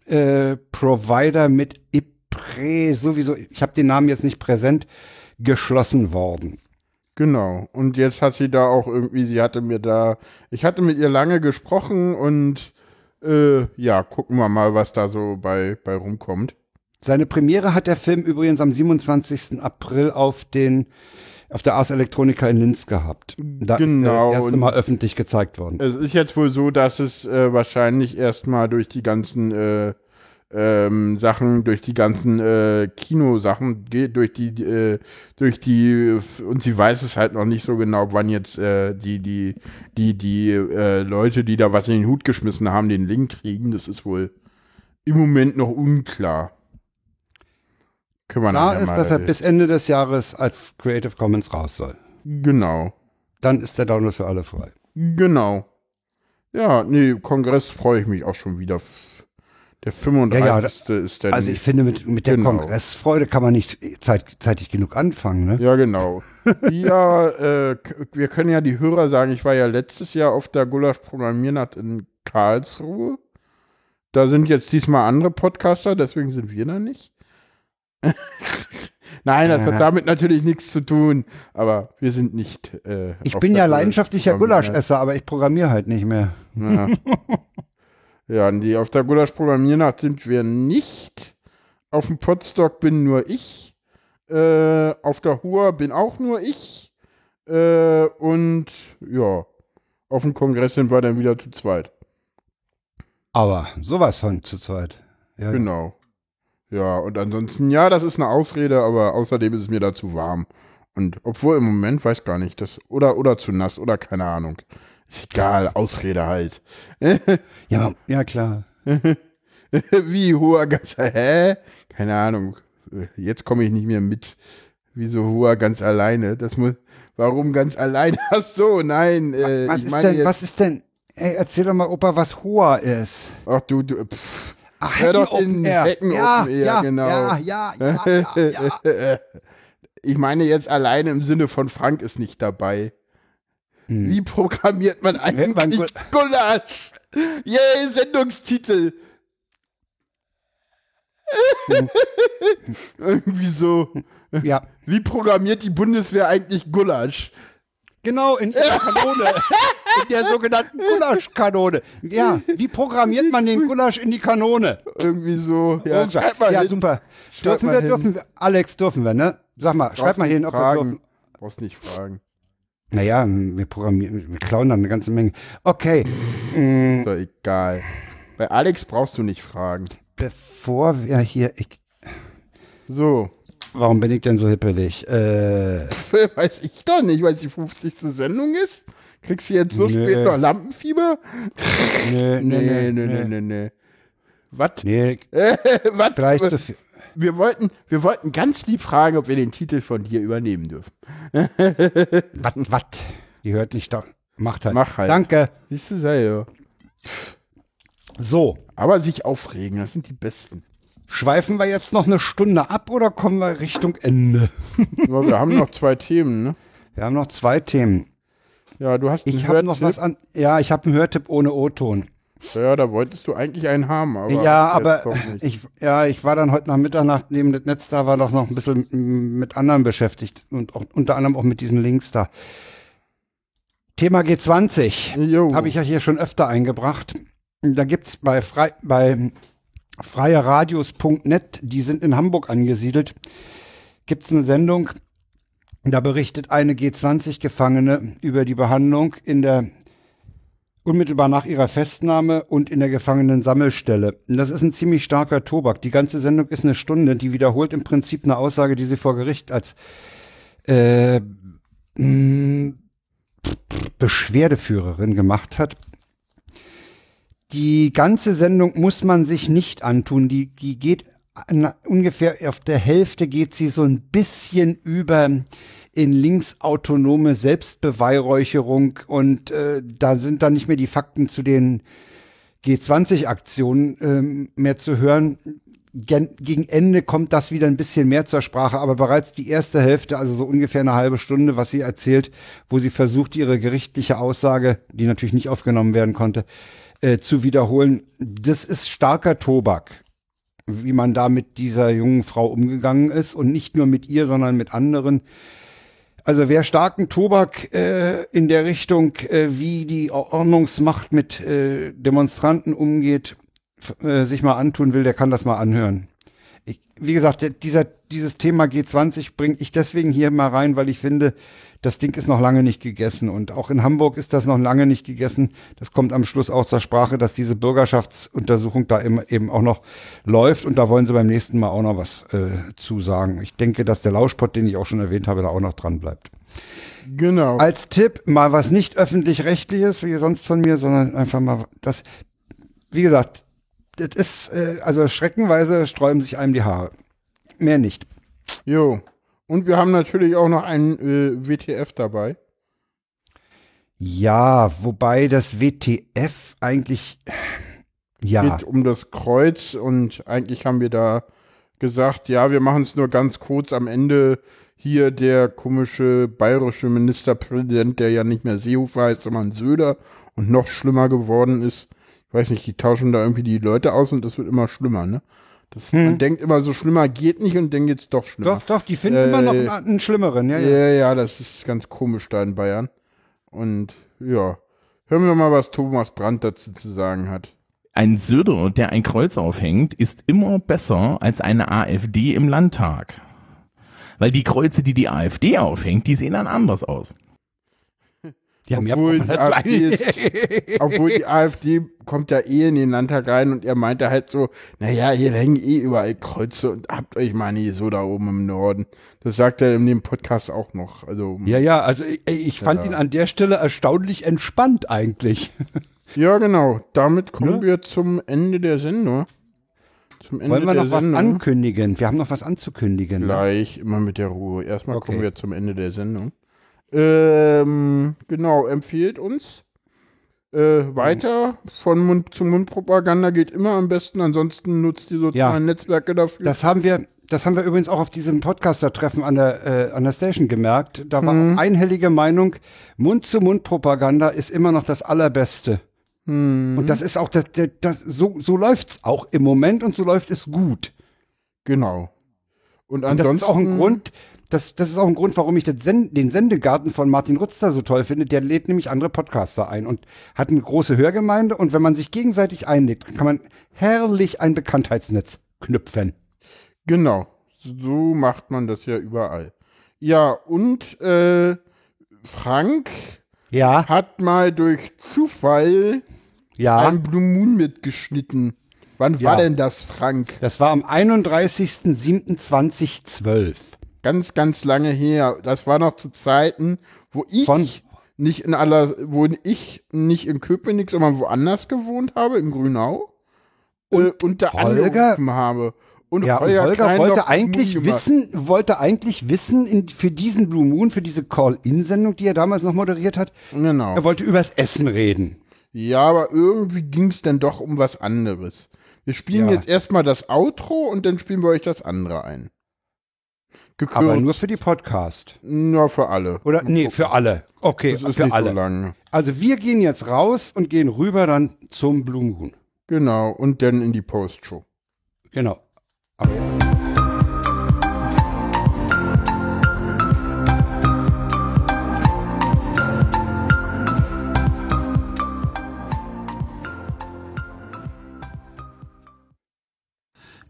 VPN-Provider mit IPRE sowieso, ich habe den Namen jetzt nicht präsent, geschlossen worden. Genau. Und jetzt hat sie da auch irgendwie, sie hatte mir da, ich hatte mit ihr lange gesprochen und äh, ja, gucken wir mal, was da so bei, bei rumkommt. Seine Premiere hat der Film übrigens am 27. April auf den auf der Ars Electronica in Linz gehabt. Da Genau, ist das erste Mal öffentlich gezeigt worden. Es ist jetzt wohl so, dass es äh, wahrscheinlich erstmal durch die ganzen äh, ähm, Sachen, durch die ganzen äh, Kinosachen geht, durch die, äh, durch die, und sie weiß es halt noch nicht so genau, wann jetzt äh, die, die, die, die äh, Leute, die da was in den Hut geschmissen haben, den Link kriegen. Das ist wohl im Moment noch unklar. Können wir Klar ist, dass er bis Ende des Jahres als Creative Commons raus soll. Genau. Dann ist der Download für alle frei. Genau. Ja, nee, Kongress freue ich mich auch schon wieder. Der 35. Ja, ja, ist dann. Also ich finde, mit, mit der Genau. Kongressfreude kann man nicht zeit, zeitig genug anfangen. Ne? ja, genau. ja, äh, wir können ja die Hörer sagen, ich war ja letztes Jahr auf der Gulasch Programmiernacht in Karlsruhe. Da sind jetzt diesmal andere Podcaster, deswegen sind wir da nicht. [laughs] Nein, das hat Ja. damit natürlich nichts zu tun, aber wir sind nicht. Äh, Ich bin der ja leidenschaftlicher. Gulaschesser, aber ich programmiere halt nicht mehr. Ja. [laughs] ja, nee, auf der Gulasch Programmiernacht sind wir nicht. Auf dem Podstock bin nur ich. Äh, auf der Hua bin auch nur ich. Äh, und ja, auf dem Kongress sind wir dann wieder zu zweit. Aber sowas von zu zweit. Ja, Genau. Ja, und ansonsten, ja, das ist eine Ausrede, aber außerdem ist es mir da zu warm. Und obwohl im Moment weiß gar nicht, das oder oder zu nass oder keine Ahnung. Egal, Ausrede halt. [laughs] ja, ja klar. [laughs] Wie hoher ganz, hä? Keine Ahnung. Jetzt komme ich nicht mehr mit. Wieso hoher ganz alleine? Das muss, warum ganz alleine? [laughs] Ach so, nein. Äh, Was ist denn, jetzt, was ist denn, ey, erzähl doch mal, Opa, was Hoa ist. ach du, du pff. Ach, Hör doch den Air. Hacken ja, Open Air, ja, genau. Ja, ja, ja, ja, ja. Ich meine jetzt alleine im Sinne von Frank ist nicht dabei. Wie programmiert man eigentlich man Gulasch? Yay, Sendungstitel. Irgendwie so. ja. Wie programmiert die Bundeswehr eigentlich Gulasch? Genau, in ihrer Kanone. [laughs] In der sogenannten Gulaschkanone. Ja, wie programmiert man den Gulasch in die Kanone? Irgendwie so. Ja, schreib mal ja hin. super. Schreib Dürfen wir, hin. dürfen wir, Alex, dürfen wir, ne? Sag mal, schreib mal hin, ob wir fragen. dürfen. Brauchst nicht fragen. Naja, wir programmieren, wir klauen dann eine ganze Menge. Okay, mm, Ist doch egal. Bei Alex brauchst du nicht fragen. bevor wir hier, ich, So. warum bin ich denn so hippelig? Äh, [laughs] Weiß ich doch nicht, weil es die 50. Sendung ist. Kriegst du jetzt so Nö. spät noch Lampenfieber? nö, [laughs] Nee, nö, nee, nee, nee, nee. Was? Nee, [laughs] Was? vielleicht zu viel. Wir wollten, wir wollten ganz lieb fragen, ob wir den Titel von dir übernehmen dürfen. [laughs] Was, was? Die hört nicht doch. Macht halt. Mach halt. Danke. Siehst du, sei ja. So, Aber sich aufregen, das sind die Besten. schweifen wir jetzt noch eine Stunde ab oder kommen wir Richtung Ende? [laughs] Wir haben noch zwei Themen, ne? Wir haben noch zwei Themen. Ja, du hast Ich einen habe noch Hörtipp. was an. Ja, ich habe einen Hörtipp ohne O-Ton. Ja, da wolltest du eigentlich einen haben, aber. ja, aber ich, ja, ich war dann heute nach Mitternacht neben das Netz da, war doch noch ein bisschen mit anderen beschäftigt und auch, unter anderem auch mit diesen Links da. Thema G20 Jo. habe ich ja hier schon öfter eingebracht. Da gibt's bei, frei, bei freieradios.net, die sind in Hamburg angesiedelt, gibt's eine Sendung, da berichtet eine G20-Gefangene über die Behandlung in der unmittelbar nach ihrer Festnahme und in der Gefangenen-Sammelstelle. Das ist ein ziemlich starker Tobak. Die ganze Sendung ist eine Stunde, die wiederholt im Prinzip eine Aussage, die sie vor Gericht als äh, mh, Beschwerdeführerin gemacht hat. Die ganze Sendung muss man sich nicht antun. Die, die geht an, ungefähr auf der Hälfte geht sie so ein bisschen über in linksautonome Selbstbeweihräucherung und äh, da sind dann nicht mehr die Fakten zu den G20-Aktionen ähm, mehr zu hören. Gen gegen Ende kommt das wieder ein bisschen mehr zur Sprache, aber bereits die erste Hälfte, also so ungefähr eine halbe Stunde, was sie erzählt, wo sie versucht, ihre gerichtliche Aussage, die natürlich nicht aufgenommen werden konnte, äh, zu wiederholen, das ist starker Tobak, wie man da mit dieser jungen Frau umgegangen ist und nicht nur mit ihr, sondern mit anderen. Also wer starken Tobak äh, in der Richtung, äh, wie die Ordnungsmacht mit äh, Demonstranten umgeht, äh, sich mal antun will, der kann das mal anhören. Wie gesagt, dieser, dieses Thema G20 bringe ich deswegen hier mal rein, weil ich finde, das Ding ist noch lange nicht gegessen. Und auch in Hamburg ist das noch lange nicht gegessen. Das kommt am Schluss auch zur Sprache, dass diese Bürgerschaftsuntersuchung da eben, eben auch noch läuft. Und da wollen sie beim nächsten Mal auch noch was äh, zu sagen. Ich denke, dass der Lauschpott, den ich auch schon erwähnt habe, da auch noch dran bleibt. Genau. Als Tipp mal was nicht öffentlich-rechtliches, wie sonst von mir, sondern einfach mal das, wie gesagt, das ist, äh, also schreckenweise sträuben sich einem die Haare. Mehr nicht. Jo. Und wir haben natürlich auch noch einen äh, WTF dabei. Ja, wobei das WTF eigentlich, ja, Geht um das Kreuz und eigentlich haben wir da gesagt, ja, wir machen es nur ganz kurz am Ende. Hier der komische bayerische Ministerpräsident, der ja nicht mehr Seehofer heißt, sondern Söder und noch schlimmer geworden ist. Ich weiß nicht, die tauschen da irgendwie die Leute aus und das wird immer schlimmer, ne? Das, Man denkt immer, so schlimmer geht nicht und dann geht's doch schlimmer. doch, doch, die finden Äh, immer noch einen, einen schlimmeren, ja, Ja, ja. ja, das ist ganz komisch da in Bayern. Und ja, hören wir mal, was Thomas Brandt dazu zu sagen hat. Ein Söder, der ein Kreuz aufhängt, ist immer besser als eine AfD im Landtag. Weil die Kreuze, die die AfD aufhängt, die sehen dann anders aus. Die haben ja Obwohl die, AfD ist, [laughs] obwohl die AfD kommt ja eh in den Landtag rein und er meinte halt so, naja, hier hängen eh überall Kreuze und habt euch mal nicht so da oben im Norden. Das sagt er in dem Podcast auch noch. Also, ja, ja, also ich, ich fand ihn an der Stelle erstaunlich entspannt eigentlich. [laughs] ja, genau. Damit kommen Ne? wir zum Ende der Sendung. Zum Ende Wollen wir noch was Sendung. ankündigen? Wir haben noch was anzukündigen. ne? Gleich, immer mit der Ruhe. Erstmal Okay. kommen wir zum Ende der Sendung. Ähm, genau, empfiehlt uns. Äh, weiter von Mund zu Mund Propaganda geht immer am besten. Ansonsten nutzt die sozialen Netzwerke dafür. Das haben wir, das haben wir übrigens auch auf diesem Podcaster-Treffen an der, äh, an der Station gemerkt. Da war auch einhellige Meinung, Mund-zu-Mund-Propaganda ist immer noch das Allerbeste. Und das ist auch, das, das, das, so, so läuft's auch im Moment und so läuft es gut. genau. Und Und das ansonsten ist auch ein Grund, Das, das ist auch ein Grund, warum ich das Sen den Sendegarten von Martin Rutzler so toll finde. Der lädt nämlich andere Podcaster ein und hat eine große Hörgemeinde. Und wenn man sich gegenseitig einlädt, kann man herrlich ein Bekanntheitsnetz knüpfen. Genau. So macht man das ja überall. Ja, und äh, Frank Ja, hat mal durch Zufall ja. ein Blue Moon mitgeschnitten. Wann war Ja. denn das, Frank? Das war am 31.07.2012. Ganz, ganz lange her. Das war noch zu Zeiten, wo ich Von- nicht in aller, wo ich nicht in Köpenick, sondern woanders gewohnt habe, in Grünau. Und, und da Holger- habe. Und Ja, und Holger wollte eigentlich wissen, wollte eigentlich wissen, in, für diesen Blue Moon, für diese Call-In-Sendung, die er damals noch moderiert hat, Genau. er wollte übers Essen reden. Ja, aber irgendwie ging es dann doch um was anderes. Wir spielen Ja. jetzt erstmal das Outro und dann spielen wir euch das andere ein. Gekürzt. Aber nur für die Podcast. Nur für alle. Oder? Nee, für alle. Okay, für alle. so. Also wir gehen jetzt raus und gehen rüber dann zum Blue Moon. Genau, und dann in die Postshow. Genau. Aber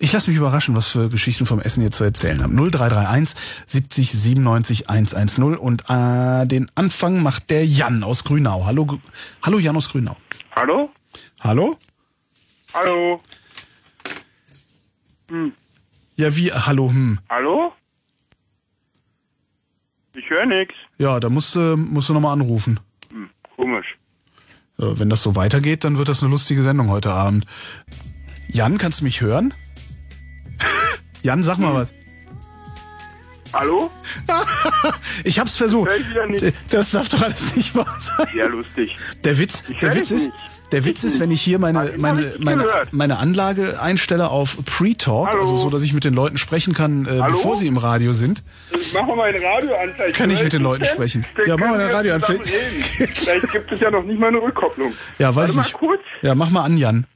Ich lasse mich überraschen, was für Geschichten vom Essen ihr zu erzählen habt. 0331 70 97 110 und äh, den Anfang macht der Jan aus Grünau. Hallo, hallo Jan aus Grünau. Hallo? Hallo? Hallo? Ja, wie? Hallo, hm. Hallo? Ich höre nichts. Ja, da musst, du musst du nochmal anrufen. Komisch. Äh, Wenn das so weitergeht, dann wird das eine lustige Sendung heute Abend. Jan, kannst du mich hören? Jan, sag mal was. Hallo? [laughs] Ich hab's versucht. Ich. Das darf doch alles nicht wahr sein. Ja, lustig. Der Witz, Ich der Witz ist, der Witz ist, wenn ich hier meine, meine, ich meine, meine Anlage einstelle auf Pre-Talk, also so, dass ich mit den Leuten sprechen kann, äh, bevor sie im Radio sind. Mach mal mein Radio an. Vielleicht Kann ich mit den Leuten sprechen? Ja, mach mal können dein wir Radio an. zusammen Vielleicht- gibt es ja noch nicht mal eine Rückkopplung. Ja, weiß ich mal nicht. kurz. Ja, mach mal an, Jan.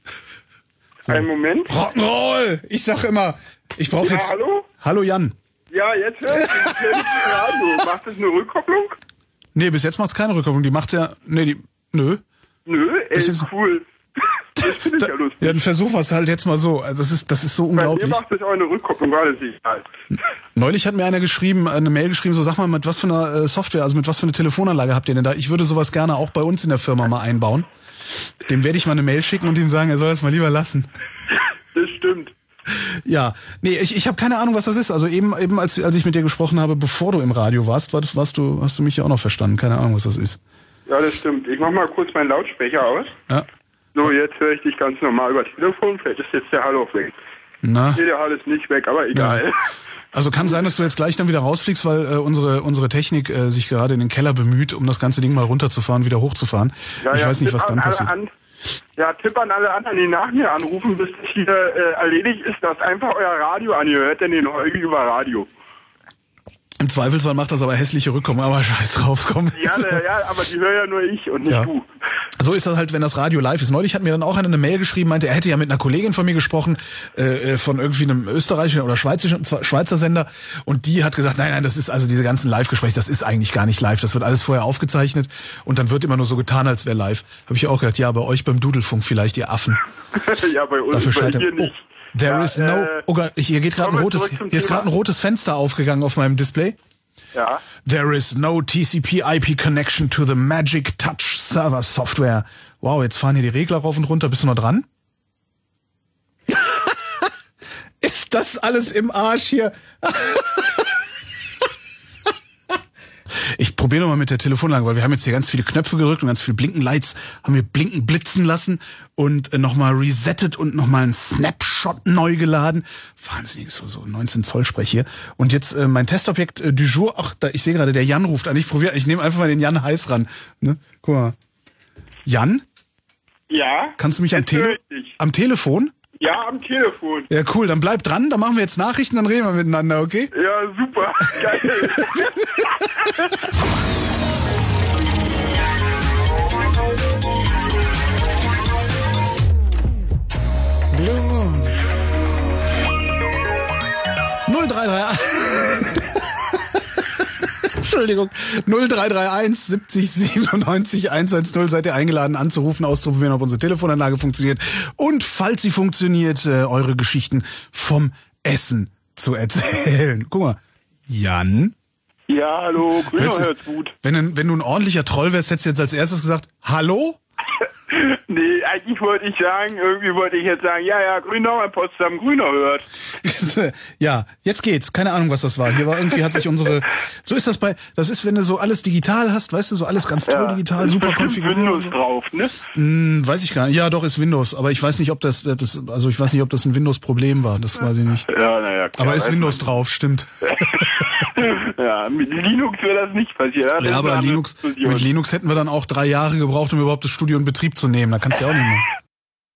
Einen Moment. Rock'n'Roll! Ich sag immer, ich brauche Ja, jetzt. hallo? Hallo Jan. Ja, jetzt hör ich. Ich höre dich im Radio. [laughs] Macht das eine Rückkopplung? Nee, bis jetzt macht's keine Rückkopplung. Die macht's ja. Nee, die. Nö. Nö, ey, cool. [laughs] Das finde ich ja lustig. Ja, dann versuch was halt jetzt mal so. Also das ist, das ist so Bei mir unglaublich. macht das auch eine Rückkopplung, war das egal. Neulich hat mir einer geschrieben, äh, eine Mail geschrieben, so sag mal, mit was für einer äh, Software, also mit was für einer Telefonanlage habt ihr denn da? Ich würde sowas gerne auch bei uns in der Firma mal einbauen. Dem werde ich mal eine Mail schicken und ihm sagen, er soll das mal lieber lassen. Das stimmt. Ja, nee, ich, ich habe keine Ahnung, was das ist. Also eben, eben als, als ich mit dir gesprochen habe, bevor du im Radio warst, war das, warst du, hast du mich ja auch noch verstanden. Keine Ahnung, was das ist. Ja, das stimmt. Ich mach mal kurz meinen Lautsprecher aus. Ja. So, jetzt höre ich dich ganz normal über Telefon. Vielleicht ist jetzt der Hall auch weg. Na, Nee, der Hall ist nicht weg, aber egal. also kann sein, dass du jetzt gleich dann wieder rausfliegst, weil äh, unsere unsere Technik äh, sich gerade in den Keller bemüht, um das ganze Ding mal runterzufahren, wieder hochzufahren. Ja, ich ja, weiß nicht, was dann passiert. An, ja, Tipp an alle anderen, die nach mir anrufen, bis das hier äh, erledigt ist, dass einfach euer Radio angehört, denn den Holgi über Radio. Im Zweifelsfall macht das aber hässliche Rückkommen, aber scheiß drauf, komm. Ja, na, ja, aber die höre ja nur ich und nicht Ja. du. So ist das halt, wenn das Radio live ist. Neulich hat mir dann auch einer eine Mail geschrieben, meinte, er hätte ja mit einer Kollegin von mir gesprochen, äh, äh, von irgendwie einem österreichischen oder schweizerischen, Schweizer Sender. Und die hat gesagt, nein, nein, das ist also diese ganzen Live-Gespräche, das ist eigentlich gar nicht live. Das wird alles vorher aufgezeichnet und dann wird immer nur so getan, als wäre live. Habe ich auch gedacht, ja, bei euch beim Dudelfunk vielleicht, ihr Affen. [laughs] ja, bei uns Dafür bei hier Oh, nicht. There Ja, is no. äh, Oh Gott, hier geht gerade ein rotes, hier ist gerade ein rotes Fenster aufgegangen auf meinem Display. Ja. There is no TCP/IP connection to the Magic Touch Server Software. Wow, jetzt fahren hier die Regler rauf und runter. Bist du noch dran? [laughs] ist das alles im Arsch hier? [laughs] Ich probiere nochmal mit der Telefonlage, weil wir haben jetzt hier ganz viele Knöpfe gedrückt und ganz viele Blinkenlights haben wir blinken, blitzen lassen und äh, nochmal resettet und nochmal einen Snapshot neu geladen. Wahnsinnig, so, so 19 Zoll Sprech hier. Und jetzt äh, mein Testobjekt äh, du jour, ach, da, ich sehe gerade, der Jan ruft an. Ich probiere, ich nehme einfach mal den Jan heiß ran. Ne? Guck mal. Jan, Ja. kannst du mich am, Tele am Telefon? Ja, am Telefon. Ja, cool, dann bleib dran, dann machen wir jetzt Nachrichten, dann reden wir miteinander, okay? Ja, super. [laughs] Geil. Blue Moon. 0331. Entschuldigung. 0331 70 97 110 seid ihr eingeladen anzurufen, auszuprobieren, ob unsere Telefonanlage funktioniert. Und falls sie funktioniert, äh, eure Geschichten vom Essen zu erzählen. Guck mal. Jan? Ja, hallo, Grüner hört's gut. Wenn, du- wenn du ein ordentlicher Troll wärst, hättest du jetzt als erstes gesagt, Hallo? [laughs] Nee, eigentlich wollte ich sagen, irgendwie wollte ich jetzt sagen, ja, ja, Grünau, ein Potsdam Grüner hört. [laughs] ja, jetzt geht's. Keine Ahnung, was das war. Hier war irgendwie hat sich unsere. So ist das bei. Das ist, wenn du so alles digital hast, weißt du, so alles ganz toll digital, ist super konfiguriert. Windows drauf, ne? Hm, weiß ich gar nicht. Ja, doch ist Windows, aber ich weiß nicht, ob das, das also ich weiß nicht, ob das ein Windows-Problem war. Das weiß ich nicht. Ja, naja. Aber ist Windows drauf, stimmt. [laughs] [laughs] Ja, mit Linux wäre das nicht passiert. Ja, aber Linux, mit Linux hätten wir dann auch drei Jahre gebraucht, um überhaupt das Studio in Betrieb zu nehmen. Da kannst du ja auch nicht mehr.